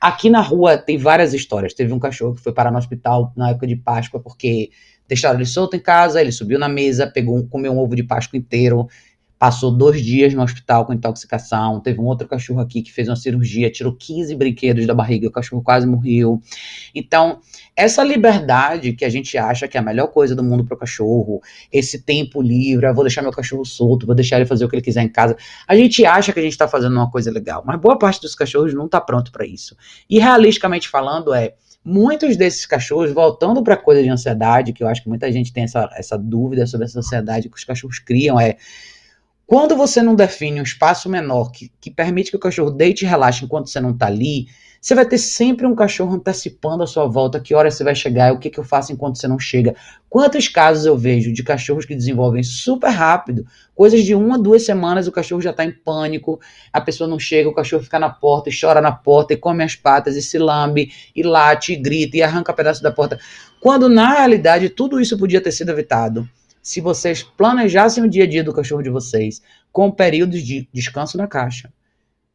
Aqui na rua tem várias histórias. Teve um cachorro que foi parar no hospital na época de Páscoa porque deixaram ele solto em casa, ele subiu na mesa, pegou, comeu um ovo de Páscoa inteiro, passou dois dias no hospital com intoxicação. Teve um outro cachorro aqui que fez uma cirurgia, tirou 15 brinquedos da barriga, o cachorro quase morreu. Então, essa liberdade que a gente acha que é a melhor coisa do mundo para o cachorro, esse tempo livre, ah, vou deixar meu cachorro solto, vou deixar ele fazer o que ele quiser em casa, a gente acha que a gente está fazendo uma coisa legal, mas boa parte dos cachorros não está pronto para isso. E realisticamente falando, é muitos desses cachorros, voltando para a coisa de ansiedade, que eu acho que muita gente tem essa, essa dúvida sobre essa ansiedade que os cachorros criam, é quando você não define um espaço menor que, que permite que o cachorro deite e relaxe enquanto você não está ali, você vai ter sempre um cachorro antecipando a sua volta, que hora você vai chegar, o que, que eu faço enquanto você não chega. Quantos casos eu vejo de cachorros que desenvolvem super rápido, coisas de uma, duas semanas, o cachorro já está em pânico, a pessoa não chega, o cachorro fica na porta e chora na porta e come as patas e se lambe e late e grita e arranca pedaço da porta. Quando na realidade tudo isso podia ter sido evitado se vocês planejassem o dia a dia do cachorro de vocês com períodos de descanso na caixa,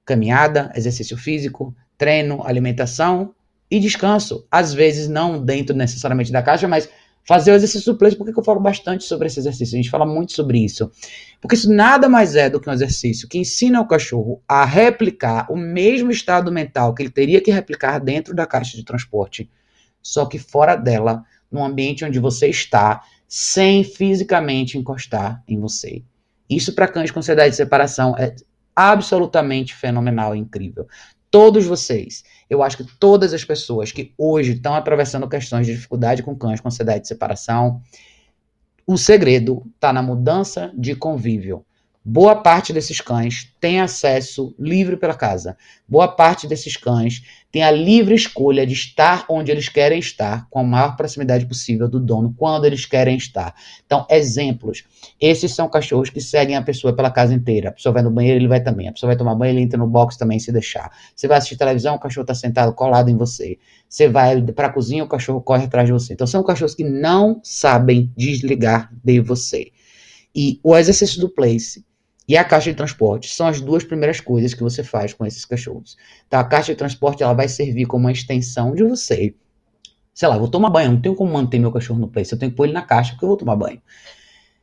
caminhada, exercício físico, treino, alimentação e descanso. Às vezes não dentro necessariamente da caixa, mas fazer o exercício do place. Por que eu falo bastante sobre esse exercício? A gente fala muito sobre isso. Porque isso nada mais é do que um exercício que ensina o cachorro a replicar o mesmo estado mental que ele teria que replicar dentro da caixa de transporte, só que fora dela, num ambiente onde você está sem fisicamente encostar em você. Isso para cães com ansiedade de separação é absolutamente fenomenal e incrível. Todos vocês, eu acho que todas as pessoas que hoje estão atravessando questões de dificuldade com cães com ansiedade de separação, o segredo está na mudança de convívio. Boa parte desses cães tem acesso livre pela casa. Boa parte desses cães tem a livre escolha de estar onde eles querem estar, com a maior proximidade possível do dono, quando eles querem estar. Então, exemplos. Esses são cachorros que seguem a pessoa pela casa inteira. A pessoa vai no banheiro, ele vai também. A pessoa vai tomar banho, ele entra no box também, se deixar. Você vai assistir televisão, o cachorro está sentado colado em você. Você vai para a cozinha, o cachorro corre atrás de você. Então, são cachorros que não sabem desligar de você. E o exercício do place e a caixa de transporte são as duas primeiras coisas que você faz com esses cachorros. Então, a caixa de transporte ela vai servir como uma extensão de você. Sei lá, vou tomar banho, não tenho como manter meu cachorro no place, eu tenho que pôr ele na caixa porque eu vou tomar banho.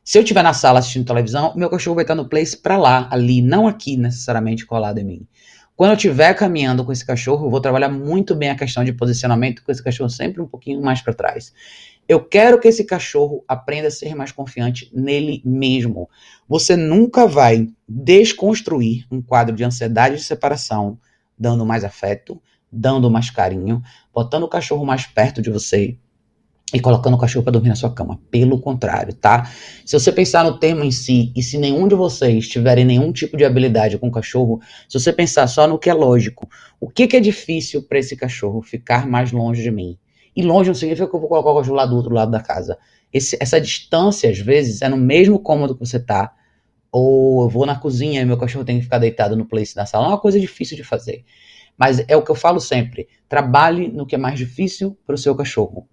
Se eu estiver na sala assistindo televisão, meu cachorro vai estar no place para lá, ali, não aqui necessariamente colado em mim. Quando eu estiver caminhando com esse cachorro, eu vou trabalhar muito bem a questão de posicionamento com esse cachorro sempre um pouquinho mais para trás. Eu quero que esse cachorro aprenda a ser mais confiante nele mesmo. Você nunca vai desconstruir um quadro de ansiedade de separação dando mais afeto, dando mais carinho, botando o cachorro mais perto de você e colocando o cachorro para dormir na sua cama. Pelo contrário, tá? Se você pensar no termo em si, e se nenhum de vocês tiverem nenhum tipo de habilidade com o cachorro, se você pensar só no que é lógico, o que, que é difícil para esse cachorro ficar mais longe de mim? E longe não significa que eu vou colocar o cachorro lá do outro lado da casa. Esse, essa distância, às vezes, é no mesmo cômodo que você tá. Ou eu vou na cozinha e meu cachorro tem que ficar deitado no place da sala. É uma coisa difícil de fazer. Mas é o que eu falo sempre: trabalhe no que é mais difícil para o seu cachorro.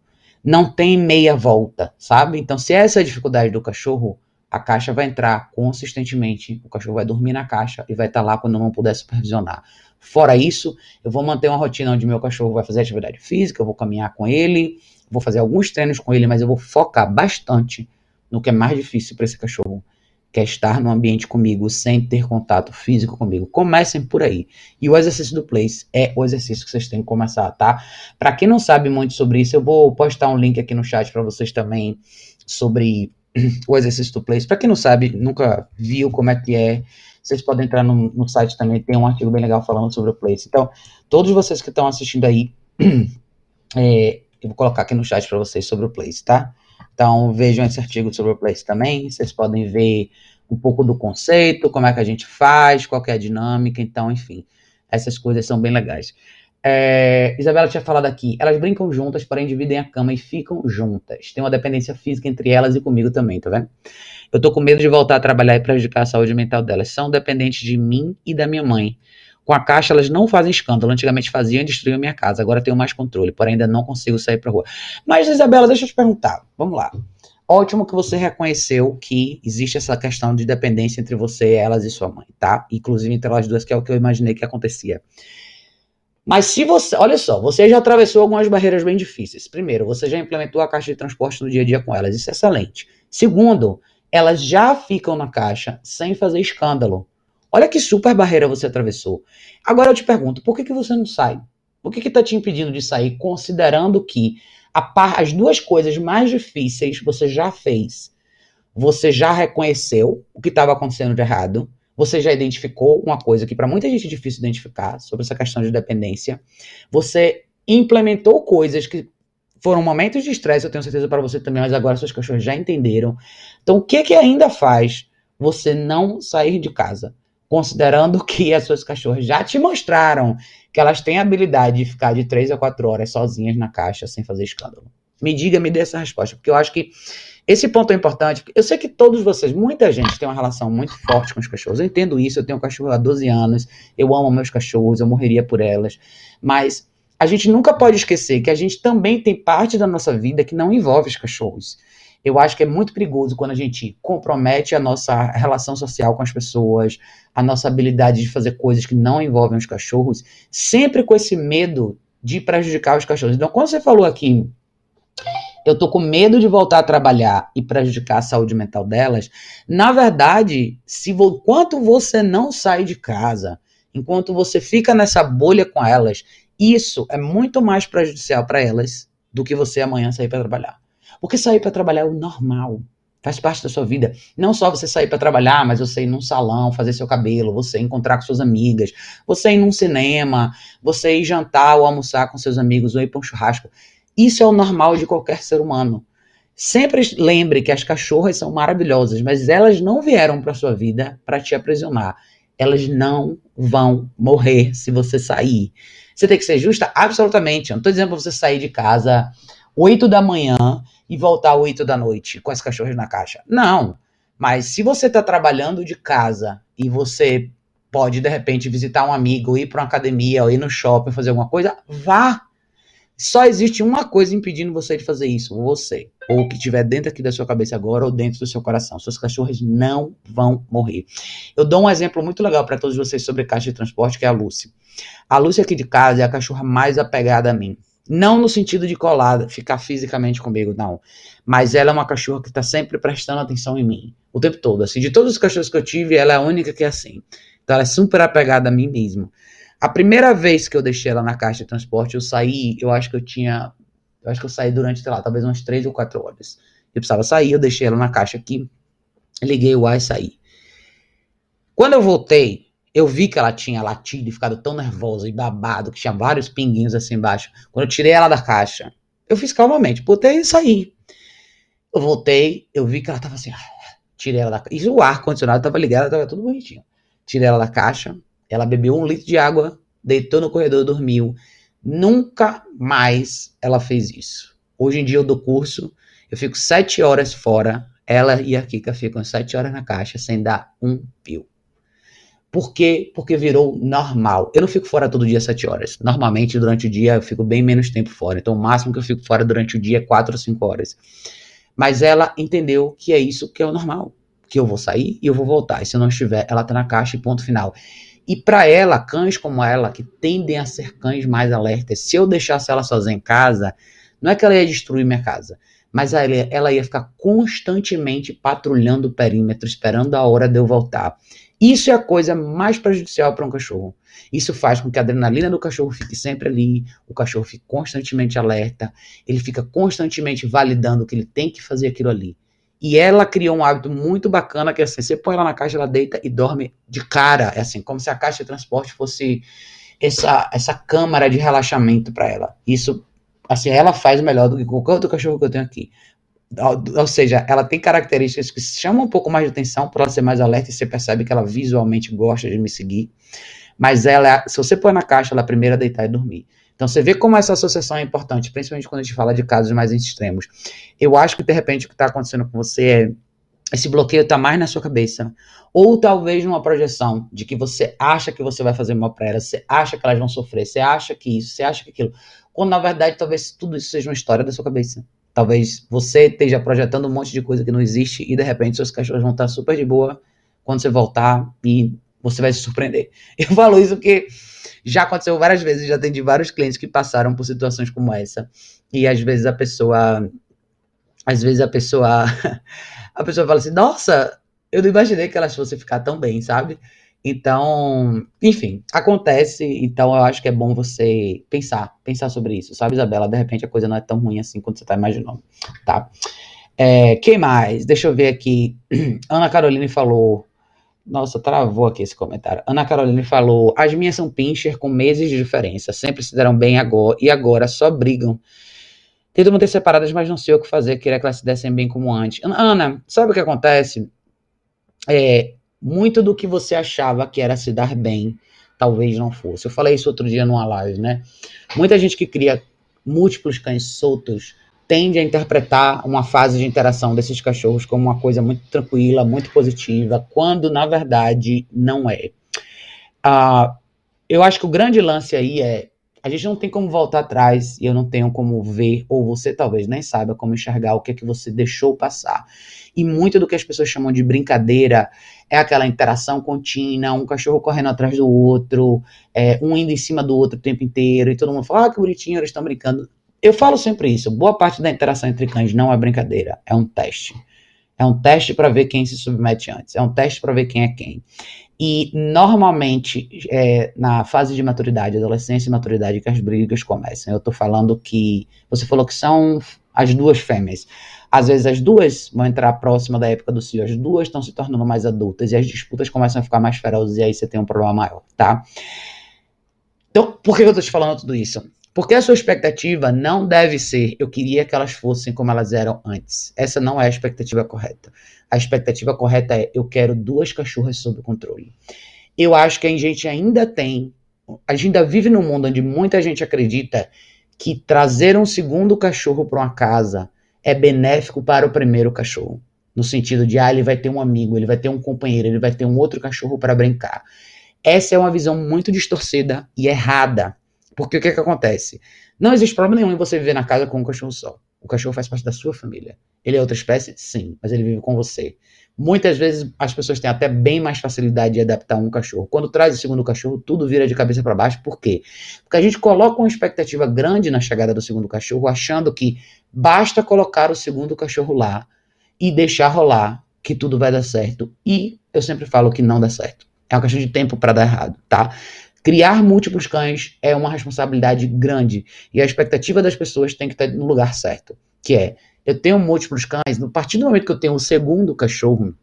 Não tem meia volta, sabe? Então, se essa é a dificuldade do cachorro, a caixa vai entrar consistentemente, o cachorro vai dormir na caixa e vai estar tá lá quando não puder supervisionar. Fora isso, eu vou manter uma rotina onde meu cachorro vai fazer atividade física, eu vou caminhar com ele, vou fazer alguns treinos com ele, mas eu vou focar bastante no que é mais difícil para esse cachorro, que é estar no ambiente comigo sem ter contato físico comigo. Comecem por aí. E o exercício do place é o exercício que vocês têm que começar, tá? Para quem não sabe muito sobre isso, eu vou postar um link aqui no chat para vocês também sobre o exercício do place. Para quem não sabe, nunca viu como é que é vocês podem entrar no, no site também, tem um artigo bem legal falando sobre o Place. Então, todos vocês que estão assistindo aí, é, eu vou colocar aqui no chat para vocês sobre o Place, tá? Então, vejam esse artigo sobre o Place também. Vocês podem ver um pouco do conceito, como é que a gente faz, qual é a dinâmica. Então, enfim, essas coisas são bem legais. É, Isabela tinha falado aqui, elas brincam juntas, porém dividem a cama e ficam juntas. Tem uma dependência física entre elas e comigo também, tá vendo? Eu tô com medo de voltar a trabalhar e prejudicar a saúde mental delas. São dependentes de mim e da minha mãe. Com a caixa, elas não fazem escândalo. Antigamente faziam e destruíam a minha casa. Agora tenho mais controle, porém ainda não consigo sair pra rua. Mas, Isabela, deixa eu te perguntar. Vamos lá. Ótimo que você reconheceu que existe essa questão de dependência entre você, elas e sua mãe, tá? Inclusive entre elas duas, que é o que eu imaginei que acontecia. Mas se você, olha só, você já atravessou algumas barreiras bem difíceis. Primeiro, você já implementou a caixa de transporte no dia a dia com elas, isso é excelente. Segundo, elas já ficam na caixa sem fazer escândalo. Olha que super barreira você atravessou. Agora eu te pergunto, por que, que você não sai? O que está te impedindo de sair, considerando que par, as duas coisas mais difíceis você já fez? Você já reconheceu o que estava acontecendo de errado, você já identificou uma coisa que para muita gente é difícil identificar sobre essa questão de dependência. Você implementou coisas que foram momentos de estresse, eu tenho certeza para você também, mas agora suas cachorras já entenderam. Então, o que que ainda faz você não sair de casa? Considerando que as suas cachorras já te mostraram que elas têm a habilidade de ficar de 3 a 4 horas sozinhas na caixa sem fazer escândalo. Me diga, me dê essa resposta, porque eu acho que esse ponto é importante. Eu sei que todos vocês, muita gente tem uma relação muito forte com os cachorros. Eu entendo isso, eu tenho um cachorro há 12 anos, eu amo meus cachorros, eu morreria por elas. Mas a gente nunca pode esquecer que a gente também tem parte da nossa vida que não envolve os cachorros. Eu acho que é muito perigoso quando a gente compromete a nossa relação social com as pessoas, a nossa habilidade de fazer coisas que não envolvem os cachorros, sempre com esse medo de prejudicar os cachorros. Então, quando você falou aqui eu tô com medo de voltar a trabalhar e prejudicar a saúde mental delas. Na verdade, se enquanto você não sai de casa, enquanto você fica nessa bolha com elas, isso é muito mais prejudicial para elas do que você amanhã sair para trabalhar. Porque sair para trabalhar é o normal. Faz parte da sua vida. Não só você sair para trabalhar, mas você ir num salão, fazer seu cabelo, você encontrar com suas amigas, você ir num cinema, você ir jantar ou almoçar com seus amigos, ou ir para um churrasco. Isso é o normal de qualquer ser humano. Sempre lembre que as cachorras são maravilhosas, mas elas não vieram para sua vida para te aprisionar. Elas não vão morrer se você sair. Você tem que ser justa? Absolutamente. Eu não estou dizendo para você sair de casa 8 da manhã e voltar 8 da noite com as cachorras na caixa. Não. Mas se você está trabalhando de casa e você pode, de repente, visitar um amigo, ir para uma academia, ou ir no shopping, fazer alguma coisa, vá. Só existe uma coisa impedindo você de fazer isso, você. Ou o que estiver dentro aqui da sua cabeça agora ou dentro do seu coração. Suas cachorras não vão morrer. Eu dou um exemplo muito legal para todos vocês sobre caixa de transporte, que é a Lucy. A Lucy aqui de casa é a cachorra mais apegada a mim. Não no sentido de colada, ficar fisicamente comigo, não. Mas ela é uma cachorra que está sempre prestando atenção em mim. O tempo todo. Assim, de todos os cachorros que eu tive, ela é a única que é assim. Então ela é super apegada a mim mesmo. A primeira vez que eu deixei ela na caixa de transporte, eu saí, eu acho que eu tinha. Eu acho que eu saí durante, sei lá, talvez umas três ou quatro horas. Eu precisava sair, eu deixei ela na caixa aqui, liguei o ar e saí. Quando eu voltei, eu vi que ela tinha latido e ficado tão nervosa e babado, que tinha vários pinguinhos assim embaixo. Quando eu tirei ela da caixa, eu fiz calmamente, botei e saí. Eu voltei, eu vi que ela tava assim, tirei ela da caixa. E o ar-condicionado tava ligado, tava tudo bonitinho. Tirei ela da caixa, ela bebeu um litro de água, deitou no corredor, dormiu. Nunca mais ela fez isso. Hoje em dia eu dou curso, eu fico sete horas fora, ela e a Kika ficam sete horas na caixa sem dar um pio. Por quê? Porque virou normal. Eu não fico fora todo dia sete horas. Normalmente, durante o dia, eu fico bem menos tempo fora. Então, o máximo que eu fico fora durante o dia é quatro ou cinco horas. Mas ela entendeu que é isso que é o normal. Que eu vou sair e eu vou voltar. E se eu não estiver, ela tá na caixa e ponto final. E para ela, cães como ela, que tendem a ser cães mais alertas, se eu deixasse ela sozinha em casa, não é que ela ia destruir minha casa, mas ela, ia ficar constantemente patrulhando o perímetro, esperando a hora de eu voltar. Isso é a coisa mais prejudicial para um cachorro. Isso faz com que a adrenalina do cachorro fique sempre ali, o cachorro fique constantemente alerta, ele fica constantemente validando que ele tem que fazer aquilo ali. E ela criou um hábito muito bacana que é assim, você põe ela na caixa, ela deita e dorme de cara, é assim, como se a caixa de transporte fosse essa essa câmara de relaxamento para ela. Isso assim, ela faz melhor do que qualquer outro cachorro que eu tenho aqui. Ou, ou seja, ela tem características que chamam um pouco mais de atenção por ela ser mais alerta e você percebe que ela visualmente gosta de me seguir. Mas ela, se você põe na caixa, ela é a primeira a deitar e dormir. Então você vê como essa associação é importante, principalmente quando a gente fala de casos mais extremos. Eu acho que de repente o que está acontecendo com você é esse bloqueio está mais na sua cabeça. Ou talvez numa projeção de que você acha que você vai fazer mal para elas, você acha que elas vão sofrer, você acha que isso, você acha que aquilo. Quando na verdade talvez tudo isso seja uma história da sua cabeça. Talvez você esteja projetando um monte de coisa que não existe e de repente seus cachorros vão estar super de boa quando você voltar e você vai se surpreender. Eu falo isso porque já aconteceu várias vezes, já atendi vários clientes que passaram por situações como essa. E às vezes a pessoa. Às vezes a pessoa. A pessoa fala assim: Nossa, eu não imaginei que elas fossem ficar tão bem, sabe? Então, enfim, acontece. Então, eu acho que é bom você pensar, pensar sobre isso, sabe, Isabela? De repente a coisa não é tão ruim assim quanto você tá imaginando, tá? É, quem mais? Deixa eu ver aqui. Ana Caroline falou. Nossa, travou aqui esse comentário. Ana Caroline falou: As minhas são pincher com meses de diferença. Sempre se deram bem agora e agora só brigam. Tento manter separadas, mas não sei o que fazer. Queria que elas se dessem bem como antes. Ana, sabe o que acontece? É, muito do que você achava que era se dar bem, talvez não fosse. Eu falei isso outro dia numa live, né? Muita gente que cria múltiplos cães soltos tende a interpretar uma fase de interação desses cachorros como uma coisa muito tranquila, muito positiva, quando na verdade não é. Uh, eu acho que o grande lance aí é a gente não tem como voltar atrás e eu não tenho como ver, ou você talvez nem saiba como enxergar o que é que você deixou passar. E muito do que as pessoas chamam de brincadeira é aquela interação contínua, um cachorro correndo atrás do outro, é, um indo em cima do outro o tempo inteiro, e todo mundo fala, ah, que bonitinho, eles estão brincando. Eu falo sempre isso. Boa parte da interação entre cães não é brincadeira, é um teste. É um teste para ver quem se submete antes. É um teste para ver quem é quem. E normalmente, é, na fase de maturidade, adolescência e maturidade, que as brigas começam. Eu estou falando que. Você falou que são as duas fêmeas. Às vezes as duas vão entrar próxima da época do cio, as duas estão se tornando mais adultas e as disputas começam a ficar mais ferozes e aí você tem um problema maior, tá? Então, por que eu estou te falando tudo isso? Porque a sua expectativa não deve ser, eu queria que elas fossem como elas eram antes. Essa não é a expectativa correta. A expectativa correta é, eu quero duas cachorras sob controle. Eu acho que a gente ainda tem, a gente ainda vive num mundo onde muita gente acredita que trazer um segundo cachorro para uma casa é benéfico para o primeiro cachorro. No sentido de, ah, ele vai ter um amigo, ele vai ter um companheiro, ele vai ter um outro cachorro para brincar. Essa é uma visão muito distorcida e errada porque o que, que acontece? Não existe problema nenhum em você viver na casa com um cachorro só. O cachorro faz parte da sua família. Ele é outra espécie? Sim, mas ele vive com você. Muitas vezes as pessoas têm até bem mais facilidade de adaptar um cachorro. Quando traz o segundo cachorro, tudo vira de cabeça para baixo. Por quê? Porque a gente coloca uma expectativa grande na chegada do segundo cachorro, achando que basta colocar o segundo cachorro lá e deixar rolar que tudo vai dar certo. E eu sempre falo que não dá certo. É uma questão de tempo para dar errado, tá? Criar múltiplos cães é uma responsabilidade grande e a expectativa das pessoas tem que estar no lugar certo, que é eu tenho múltiplos cães, no partir do momento que eu tenho o segundo cachorro,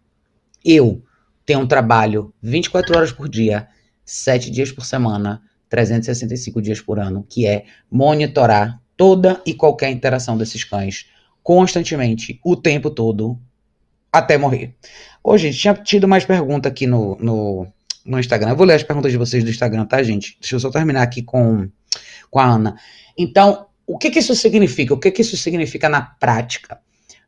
eu tenho um trabalho 24 horas por dia, 7 dias por semana, 365 dias por ano, que é monitorar toda e qualquer interação desses cães constantemente, o tempo todo, até morrer. Hoje, tinha tido mais pergunta aqui no, no, no Instagram. Eu vou ler as perguntas de vocês do Instagram, tá, gente? Deixa eu só terminar aqui com, com a Ana. Então, o que, que isso significa? O que, que isso significa na prática?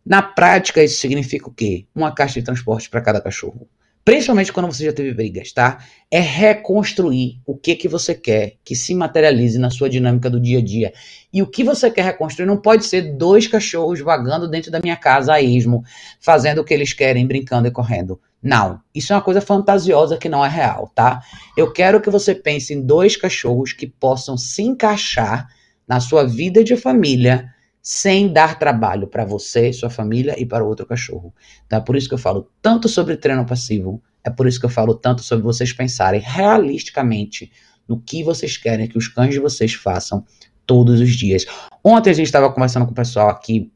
Na prática, isso significa o quê? Uma caixa de transporte para cada cachorro principalmente quando você já teve brigas, tá? É reconstruir o que que você quer que se materialize na sua dinâmica do dia a dia. E o que você quer reconstruir não pode ser dois cachorros vagando dentro da minha casa a esmo, fazendo o que eles querem, brincando e correndo. Não, isso é uma coisa fantasiosa que não é real, tá? Eu quero que você pense em dois cachorros que possam se encaixar na sua vida de família sem dar trabalho para você, sua família e para outro cachorro. Então é por isso que eu falo tanto sobre treino passivo, é por isso que eu falo tanto sobre vocês pensarem realisticamente no que vocês querem que os cães de vocês façam todos os dias. Ontem a gente estava conversando com o pessoal aqui,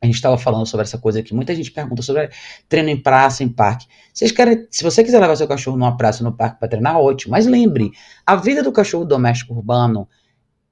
a gente estava falando sobre essa coisa que muita gente pergunta sobre treino em praça, em parque. Vocês querem, se você quiser levar seu cachorro numa praça, no parque para treinar, ótimo. Mas lembre, a vida do cachorro doméstico urbano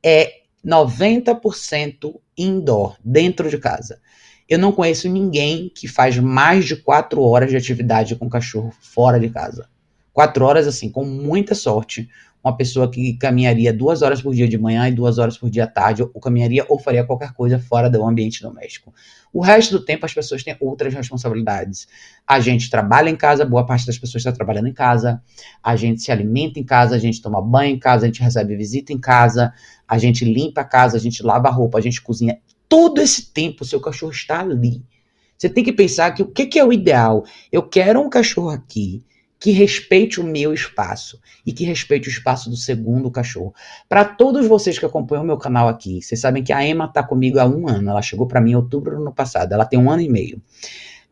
é 90% indoor, dentro de casa. Eu não conheço ninguém que faz mais de quatro horas de atividade com cachorro fora de casa. Quatro horas, assim, com muita sorte. Uma pessoa que caminharia duas horas por dia de manhã e duas horas por dia à tarde, ou caminharia ou faria qualquer coisa fora do ambiente doméstico. O resto do tempo as pessoas têm outras responsabilidades. A gente trabalha em casa, boa parte das pessoas está trabalhando em casa, a gente se alimenta em casa, a gente toma banho em casa, a gente recebe visita em casa, a gente limpa a casa, a gente lava a roupa, a gente cozinha. Todo esse tempo o seu cachorro está ali. Você tem que pensar que o que, que é o ideal? Eu quero um cachorro aqui que respeite o meu espaço e que respeite o espaço do segundo cachorro. Para todos vocês que acompanham o meu canal aqui, vocês sabem que a Emma está comigo há um ano. Ela chegou para mim em outubro do ano passado. Ela tem um ano e meio.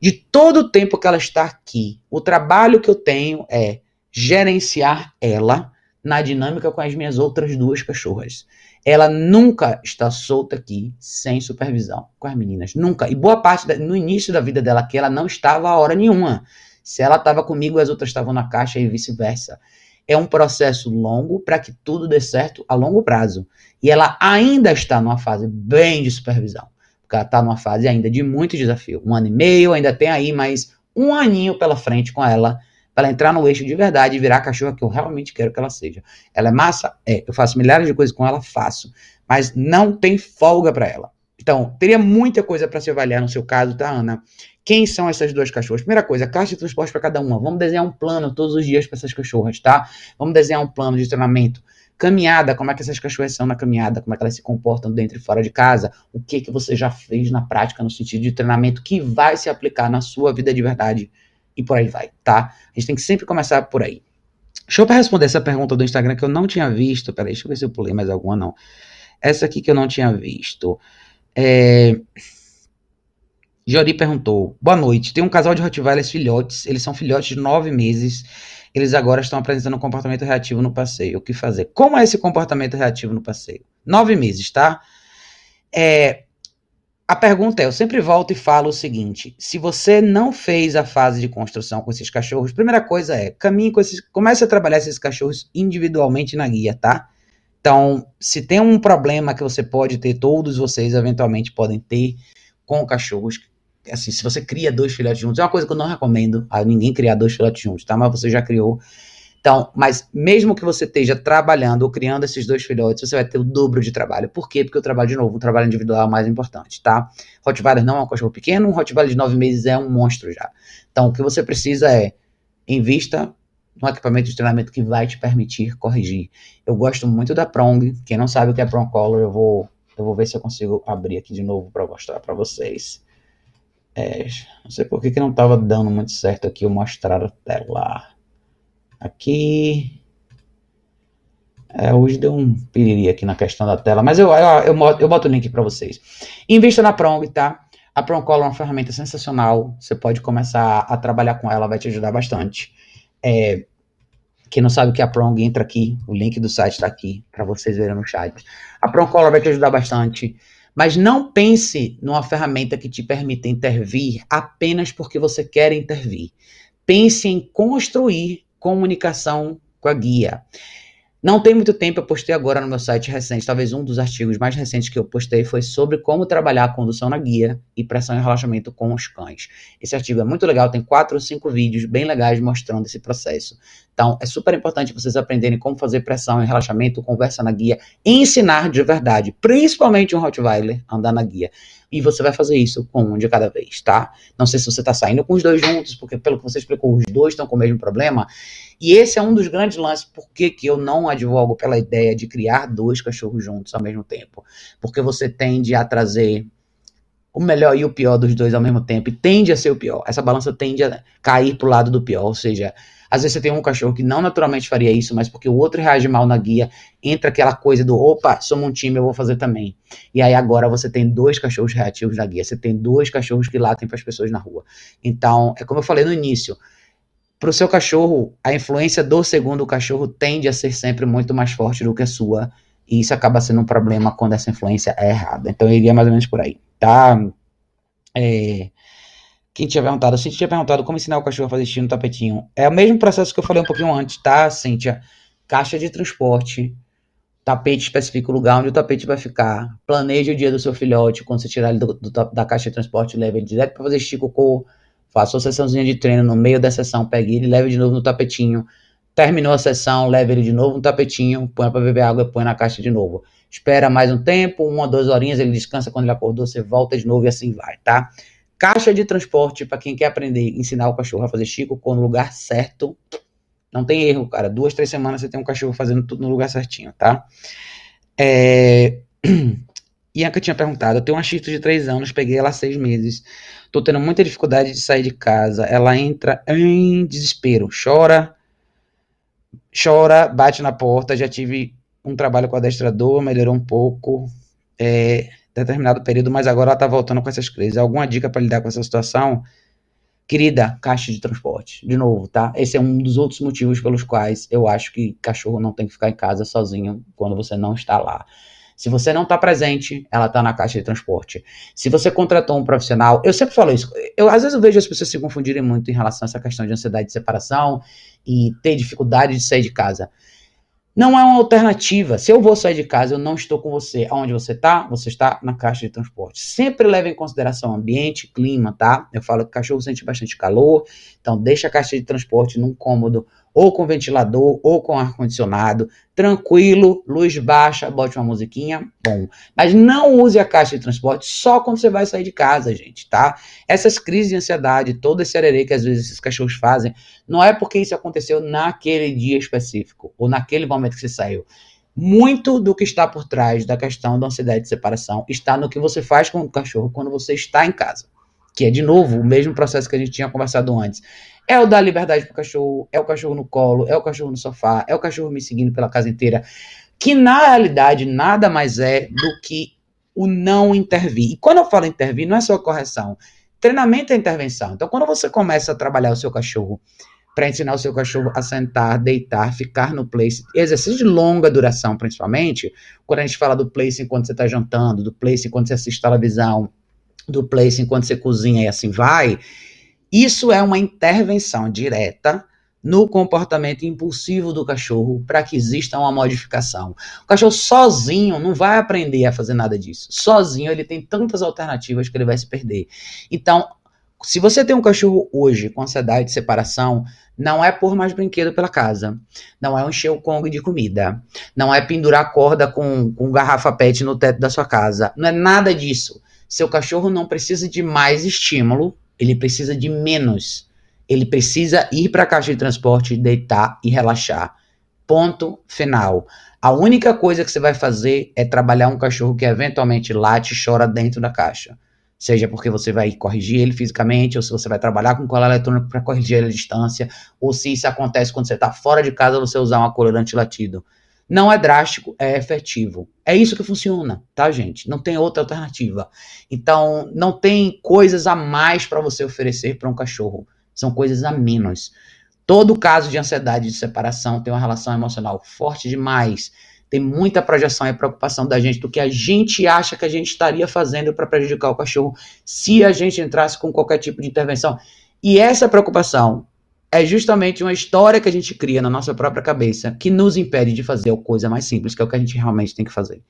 De todo o tempo que ela está aqui, o trabalho que eu tenho é gerenciar ela na dinâmica com as minhas outras duas cachorras. Ela nunca está solta aqui sem supervisão com as meninas. Nunca. E boa parte, da, no início da vida dela aqui, ela não estava a hora nenhuma. Se ela estava comigo, as outras estavam na caixa e vice-versa. É um processo longo para que tudo dê certo a longo prazo. E ela ainda está numa fase bem de supervisão. Porque ela está numa fase ainda de muito desafio. Um ano e meio, ainda tem aí mais um aninho pela frente com ela para ela entrar no eixo de verdade e virar a cachorra que eu realmente quero que ela seja. Ela é massa? É. Eu faço milhares de coisas com ela? Faço. Mas não tem folga para ela. Então, teria muita coisa para se avaliar no seu caso, tá, Ana? Quem são essas duas cachorras? Primeira coisa, caixa de transporte para cada uma. Vamos desenhar um plano todos os dias para essas cachorras, tá? Vamos desenhar um plano de treinamento. Caminhada, como é que essas cachorras são na caminhada, como é que elas se comportam dentro e fora de casa, o que que você já fez na prática no sentido de treinamento que vai se aplicar na sua vida de verdade e por aí vai, tá? A gente tem que sempre começar por aí. Deixa eu responder essa pergunta do Instagram que eu não tinha visto. Peraí, deixa eu ver se eu pulei mais alguma, não. Essa aqui que eu não tinha visto. É... Jori perguntou: Boa noite. Tem um casal de Rottweilers filhotes. Eles são filhotes de nove meses. Eles agora estão apresentando um comportamento reativo no passeio. O que fazer? Como é esse comportamento reativo no passeio? Nove meses, tá? É, a pergunta é: eu sempre volto e falo o seguinte: se você não fez a fase de construção com esses cachorros, primeira coisa é caminhe com esses, comece a trabalhar esses cachorros individualmente na guia, tá? Então, se tem um problema que você pode ter, todos vocês eventualmente podem ter com cachorros assim, se você cria dois filhotes juntos, é uma coisa que eu não recomendo a ninguém criar dois filhotes juntos, tá? Mas você já criou. Então, mas mesmo que você esteja trabalhando ou criando esses dois filhotes, você vai ter o dobro de trabalho. Por quê? Porque o trabalho, de novo, o trabalho individual é o mais importante, tá? Rottweiler não é um cachorro pequeno, um Rottweiler de nove meses é um monstro já. Então, o que você precisa é invista no equipamento de treinamento que vai te permitir corrigir. Eu gosto muito da Prong. Quem não sabe o que é Prong Color, eu vou, eu vou ver se eu consigo abrir aqui de novo para mostrar para vocês. É, não sei por que, que não estava dando muito certo aqui eu mostrar a tela. Aqui. É, hoje deu um piriri aqui na questão da tela, mas eu, eu, eu, eu boto o link para vocês. Invista na Prong, tá? A Prongcolor é uma ferramenta sensacional. Você pode começar a trabalhar com ela, vai te ajudar bastante. É, quem não sabe o que é a Prong, entra aqui. O link do site está aqui para vocês verem no chat. A Prongcolor vai te ajudar bastante. Mas não pense numa ferramenta que te permita intervir apenas porque você quer intervir. Pense em construir comunicação com a guia. Não tem muito tempo, eu postei agora no meu site recente, talvez um dos artigos mais recentes que eu postei foi sobre como trabalhar a condução na guia e pressão e relaxamento com os cães. Esse artigo é muito legal, tem quatro ou cinco vídeos bem legais mostrando esse processo. Então, é super importante vocês aprenderem como fazer pressão e relaxamento, conversa na guia, ensinar de verdade, principalmente um Rottweiler, andar na guia. E você vai fazer isso com um de cada vez, tá? Não sei se você está saindo com os dois juntos, porque pelo que você explicou, os dois estão com o mesmo problema. E esse é um dos grandes lances, por que eu não advogo pela ideia de criar dois cachorros juntos ao mesmo tempo. Porque você tende a trazer o melhor e o pior dos dois ao mesmo tempo, e tende a ser o pior. Essa balança tende a cair pro lado do pior, ou seja, às vezes você tem um cachorro que não naturalmente faria isso, mas porque o outro reage mal na guia, entra aquela coisa do opa, somos um time, eu vou fazer também. E aí agora você tem dois cachorros reativos na guia, você tem dois cachorros que latem para as pessoas na rua. Então, é como eu falei no início, para o seu cachorro, a influência do segundo cachorro tende a ser sempre muito mais forte do que a sua, e isso acaba sendo um problema quando essa influência é errada. Então, eu iria mais ou menos por aí, tá? É, quem tinha perguntado, a Cintia tinha perguntado como ensinar o cachorro a fazer xixi no tapetinho. É o mesmo processo que eu falei um pouquinho antes, tá, Cíntia? Caixa de transporte, tapete especifica o lugar onde o tapete vai ficar, planeje o dia do seu filhote, quando você tirar ele do, do, da caixa de transporte, leve ele direto para fazer xixi cocô, faça uma sessãozinha de treino no meio da sessão, pegue ele, leve de novo no tapetinho, Terminou a sessão, leva ele de novo no tapetinho, põe para beber água e põe na caixa de novo. Espera mais um tempo, uma, duas horinhas, ele descansa quando ele acordou, você volta de novo e assim vai, tá? Caixa de transporte para quem quer aprender, ensinar o cachorro a fazer chico com no lugar certo. Não tem erro, cara. Duas, três semanas você tem um cachorro fazendo tudo no lugar certinho, tá? É... Ianca tinha perguntado, eu tenho uma chifre de três anos, peguei ela há seis meses. Tô tendo muita dificuldade de sair de casa. Ela entra em desespero, chora, chora, bate na porta. Já tive um trabalho com adestrador, melhorou um pouco, é, determinado período, mas agora ela tá voltando com essas crises. Alguma dica para lidar com essa situação? Querida, caixa de transporte, de novo, tá? Esse é um dos outros motivos pelos quais eu acho que cachorro não tem que ficar em casa sozinho quando você não está lá. Se você não está presente, ela está na caixa de transporte. Se você contratou um profissional, eu sempre falo isso. Eu às vezes eu vejo as pessoas se confundirem muito em relação a essa questão de ansiedade de separação e ter dificuldade de sair de casa. Não é uma alternativa. Se eu vou sair de casa, eu não estou com você. Aonde você está? Você está na caixa de transporte. Sempre leve em consideração ambiente, clima, tá? Eu falo que o cachorro sente bastante calor, então deixa a caixa de transporte num cômodo ou com ventilador ou com ar-condicionado, tranquilo, luz baixa, bote uma musiquinha, bom. Mas não use a caixa de transporte só quando você vai sair de casa, gente, tá? Essas crises de ansiedade, todo esse arerê que às vezes esses cachorros fazem, não é porque isso aconteceu naquele dia específico ou naquele momento que você saiu. Muito do que está por trás da questão da ansiedade de separação está no que você faz com o cachorro quando você está em casa. Que é, de novo, o mesmo processo que a gente tinha conversado antes. É o dar liberdade pro cachorro, é o cachorro no colo, é o cachorro no sofá, é o cachorro me seguindo pela casa inteira. Que na realidade nada mais é do que o não intervir. E quando eu falo intervir, não é só correção. Treinamento é intervenção. Então, quando você começa a trabalhar o seu cachorro para ensinar o seu cachorro a sentar, deitar, ficar no place, exercício de longa duração, principalmente, quando a gente fala do place enquanto você está jantando, do place enquanto você assiste televisão, do place enquanto você cozinha e assim vai, isso é uma intervenção direta no comportamento impulsivo do cachorro para que exista uma modificação. O cachorro sozinho não vai aprender a fazer nada disso. Sozinho ele tem tantas alternativas que ele vai se perder. Então, se você tem um cachorro hoje com ansiedade de separação, não é pôr mais brinquedo pela casa. Não é encher o Kong de comida. Não é pendurar corda com, com garrafa pet no teto da sua casa. Não é nada disso. Seu cachorro não precisa de mais estímulo ele precisa de menos. Ele precisa ir para a caixa de transporte, deitar e relaxar. Ponto final. A única coisa que você vai fazer é trabalhar um cachorro que eventualmente late e chora dentro da caixa. Seja porque você vai corrigir ele fisicamente, ou se você vai trabalhar com cola eletrônica para corrigir ele à distância, ou se isso acontece quando você está fora de casa, você usar uma coleira antilatido. Não é drástico, é efetivo. É isso que funciona, tá, gente? Não tem outra alternativa. Então, não tem coisas a mais para você oferecer para um cachorro. São coisas a menos. Todo caso de ansiedade de separação tem uma relação emocional forte demais. Tem muita projeção e preocupação da gente do que a gente acha que a gente estaria fazendo para prejudicar o cachorro se a gente entrasse com qualquer tipo de intervenção. E essa preocupação é justamente uma história que a gente cria na nossa própria cabeça que nos impede de fazer a coisa mais simples, que é o que a gente realmente tem que fazer.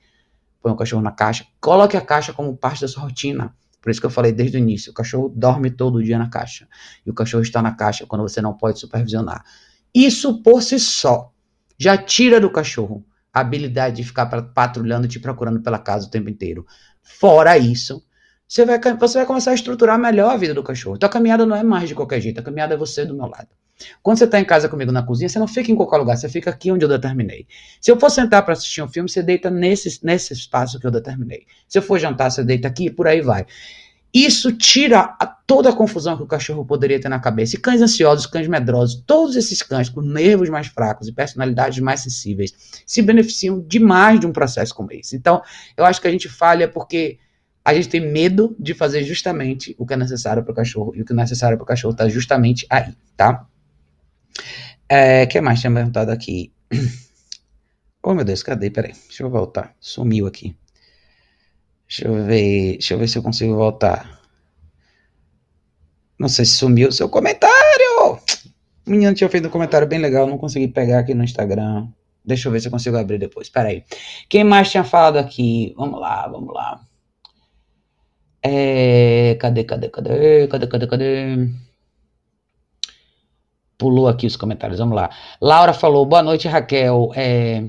Põe o cachorro na caixa, coloque a caixa como parte da sua rotina. Por isso que eu falei desde o início, o cachorro dorme todo dia na caixa. E o cachorro está na caixa quando você não pode supervisionar. Isso por si só já tira do cachorro a habilidade de ficar patrulhando, te procurando pela casa o tempo inteiro. Fora isso, você vai, você vai começar a estruturar melhor a vida do cachorro. Então a caminhada não é mais de qualquer jeito, a caminhada é você do meu lado. Quando você está em casa comigo na cozinha, você não fica em qualquer lugar, você fica aqui onde eu determinei. Se eu for sentar para assistir um filme, você deita nesse, nesse espaço que eu determinei. Se eu for jantar, você deita aqui, por aí vai. Isso tira a, toda a confusão que o cachorro poderia ter na cabeça. E cães ansiosos, cães medrosos, todos esses cães com nervos mais fracos e personalidades mais sensíveis se beneficiam demais de um processo como esse. Então, eu acho que a gente falha porque a gente tem medo de fazer justamente o que é necessário para o cachorro. E o que é necessário para o cachorro está justamente aí, tá? É, que mais tinha perguntado aqui? Oh, meu Deus, cadê? Peraí, deixa eu voltar. Sumiu aqui. Deixa eu ver, deixa eu ver se eu consigo voltar. Não sei se sumiu o seu comentário. O menino tinha feito um comentário bem legal, não consegui pegar aqui no Instagram. Deixa eu ver se eu consigo abrir depois. Peraí. Quem mais tinha falado aqui? Vamos lá, vamos lá. É, cadê, cadê, cadê, cadê, cadê, cadê? Pulou aqui os comentários, vamos lá. Laura falou, boa noite, Raquel. É...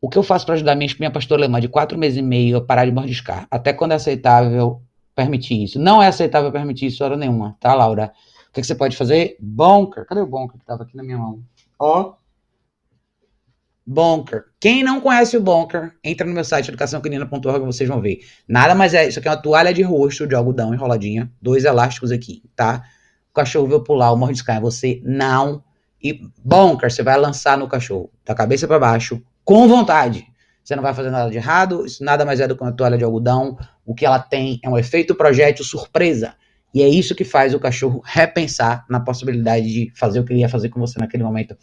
O que eu faço para ajudar minha espinha pastor alemã de quatro meses e meio a parar de mordiscar? Até quando é aceitável permitir isso? Não é aceitável permitir isso hora nenhuma, tá, Laura? O que, que você pode fazer? Bonker. Cadê o bonker que estava aqui na minha mão? Ó. Bonker. Quem não conhece o Bonker, entra no meu site educaçãocanina.org vocês vão ver. Nada mais é, isso aqui é uma toalha de rosto de algodão enroladinha, dois elásticos aqui, tá? O cachorro veio pular, o mordiscar, você não e Bonker, você vai lançar no cachorro, da cabeça para baixo, com vontade. Você não vai fazer nada de errado, isso nada mais é do que uma toalha de algodão. O que ela tem é um efeito projétil surpresa. E é isso que faz o cachorro repensar na possibilidade de fazer o que ele ia fazer com você naquele momento.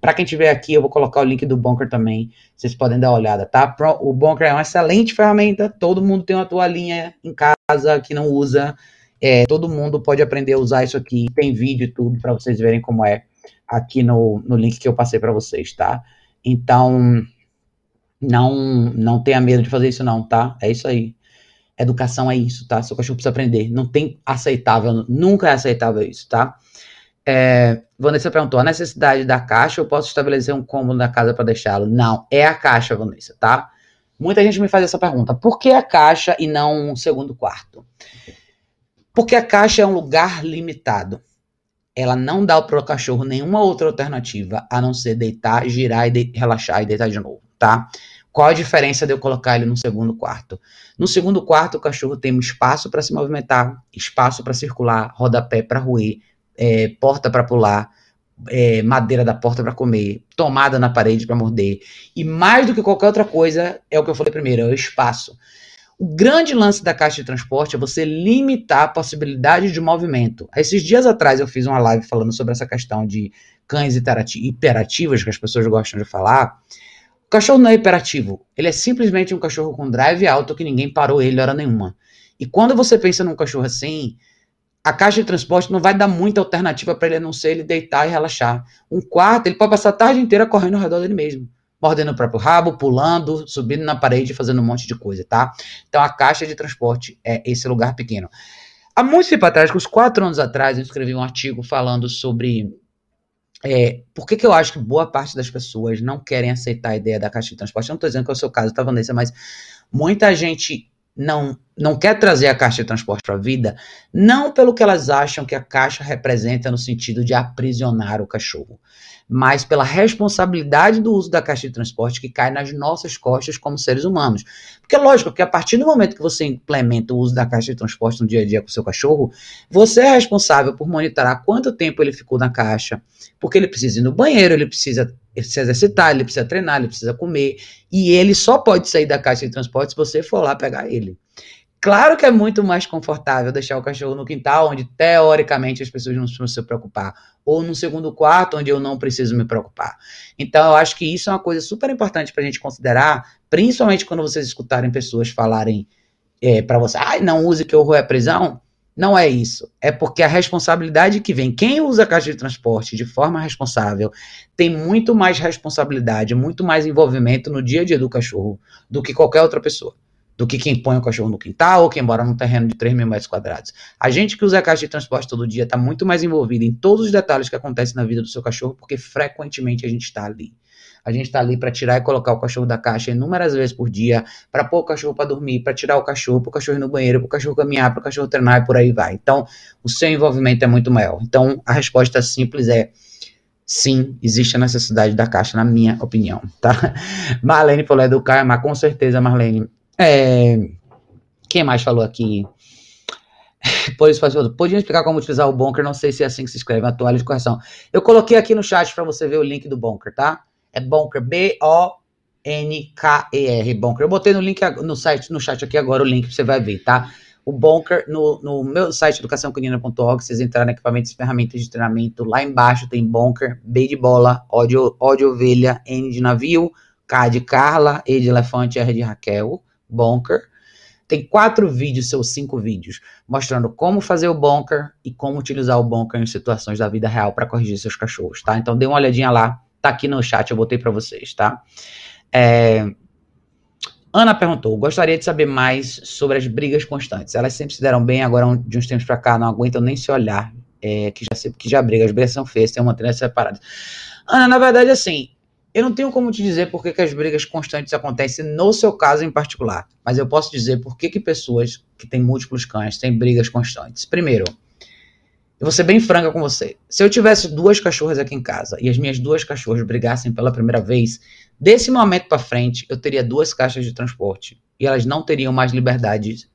Para quem estiver aqui, eu vou colocar o link do Bunker também. Vocês podem dar uma olhada, tá? O Bunker é uma excelente ferramenta. Todo mundo tem uma toalhinha em casa que não usa. É, todo mundo pode aprender a usar isso aqui. Tem vídeo e tudo para vocês verem como é aqui no, no link que eu passei para vocês, tá? Então, não não tenha medo de fazer isso não, tá? É isso aí. Educação é isso, tá? Seu cachorro precisa aprender. Não tem aceitável, nunca é aceitável isso, tá? É, Vanessa perguntou: a necessidade da caixa, eu posso estabelecer um cômodo na casa para deixá-lo? Não, é a caixa, Vanessa, tá? Muita gente me faz essa pergunta: por que a caixa e não um segundo quarto? Porque a caixa é um lugar limitado. Ela não dá para o cachorro nenhuma outra alternativa a não ser deitar, girar e de relaxar e deitar de novo, tá? Qual a diferença de eu colocar ele no segundo quarto? No segundo quarto, o cachorro tem espaço para se movimentar, espaço para circular, rodapé para roer, é, porta para pular, é, madeira da porta para comer, tomada na parede para morder. E mais do que qualquer outra coisa, é o que eu falei primeiro, é o espaço. O grande lance da caixa de transporte é você limitar a possibilidade de movimento. Esses dias atrás eu fiz uma live falando sobre essa questão de cães hiperativos, que as pessoas gostam de falar. O cachorro não é hiperativo, ele é simplesmente um cachorro com drive alto que ninguém parou ele hora nenhuma. E quando você pensa num cachorro assim, a caixa de transporte não vai dar muita alternativa para ele a não ser ele deitar e relaxar. Um quarto, ele pode passar a tarde inteira correndo ao redor dele mesmo, mordendo o próprio rabo, pulando, subindo na parede, fazendo um monte de coisa, tá? Então a caixa de transporte é esse lugar pequeno. Há muito tempo atrás, uns quatro anos atrás, eu escrevi um artigo falando sobre é, por que, que eu acho que boa parte das pessoas não querem aceitar a ideia da caixa de transporte? Eu não estou dizendo que é o seu caso, tá, Vanessa, mas muita gente não, não quer trazer a caixa de transporte para a vida, não pelo que elas acham que a caixa representa no sentido de aprisionar o cachorro, mas pela responsabilidade do uso da caixa de transporte que cai nas nossas costas como seres humanos. Porque, lógico, que a partir do momento que você implementa o uso da caixa de transporte no dia a dia com o seu cachorro, você é responsável por monitorar quanto tempo ele ficou na caixa, porque ele precisa ir no banheiro, ele precisa se exercitar, ele precisa treinar, ele precisa comer, e ele só pode sair da caixa de transporte se você for lá pegar ele. Claro que é muito mais confortável deixar o cachorro no quintal, onde teoricamente as pessoas não precisam se preocupar, ou no segundo quarto, onde eu não preciso me preocupar. Então, eu acho que isso é uma coisa super importante para a gente considerar, principalmente quando vocês escutarem pessoas falarem é, para você, ah, não use que horror é prisão. Não é isso. É porque a responsabilidade que vem, quem usa a caixa de transporte de forma responsável, tem muito mais responsabilidade, muito mais envolvimento no dia a dia do cachorro do que qualquer outra pessoa do que quem põe o cachorro no quintal ou quem mora num terreno de 3 mil metros quadrados. A gente que usa a caixa de transporte todo dia está muito mais envolvido em todos os detalhes que acontecem na vida do seu cachorro, porque frequentemente a gente está ali. A gente está ali para tirar e colocar o cachorro da caixa inúmeras vezes por dia, para pôr o cachorro para dormir, para tirar o cachorro, para o cachorro ir no banheiro, para o cachorro caminhar, para o cachorro treinar e por aí vai. Então, o seu envolvimento é muito maior. Então, a resposta simples é sim, existe a necessidade da caixa, na minha opinião, tá? Marlene falou educar, mas com certeza, Marlene, é, quem mais falou aqui? Pois, podia explicar como utilizar o Bonker, não sei se é assim que se escreve, uma toalha de correção. Eu coloquei aqui no chat para você ver o link do Bonker, tá? É Bonker, B-O-N-K-E-R, Bonker. Eu botei no link no site, no chat aqui agora o link, você vai ver, tá? O Bonker, no, no meu site educaçãocanina.org, vocês entrarem em equipamentos e ferramentas de treinamento, lá embaixo tem Bonker, B de bola, O de, o de ovelha, N de navio, K de Carla, E de elefante, R de Raquel. Bonker. Tem quatro vídeos, seus cinco vídeos, mostrando como fazer o Bonker e como utilizar o Bonker em situações da vida real para corrigir seus cachorros, tá? Então dê uma olhadinha lá, tá aqui no chat, eu botei para vocês, tá? É... Ana perguntou: gostaria de saber mais sobre as brigas constantes. Elas sempre se deram bem, agora de uns tempos para cá não aguentam nem se olhar. é, que, já, que já briga, as brigas são feias, tem uma tendência separada. Ana, na verdade, assim, eu não tenho como te dizer por que, que, as brigas constantes acontecem no seu caso em particular, mas eu posso dizer por que, que pessoas que têm múltiplos cães têm brigas constantes. Primeiro, eu vou ser bem franca com você. Se eu tivesse duas cachorras aqui em casa e as minhas duas cachorras brigassem pela primeira vez, desse momento para frente eu teria duas caixas de transporte e elas não teriam mais liberdade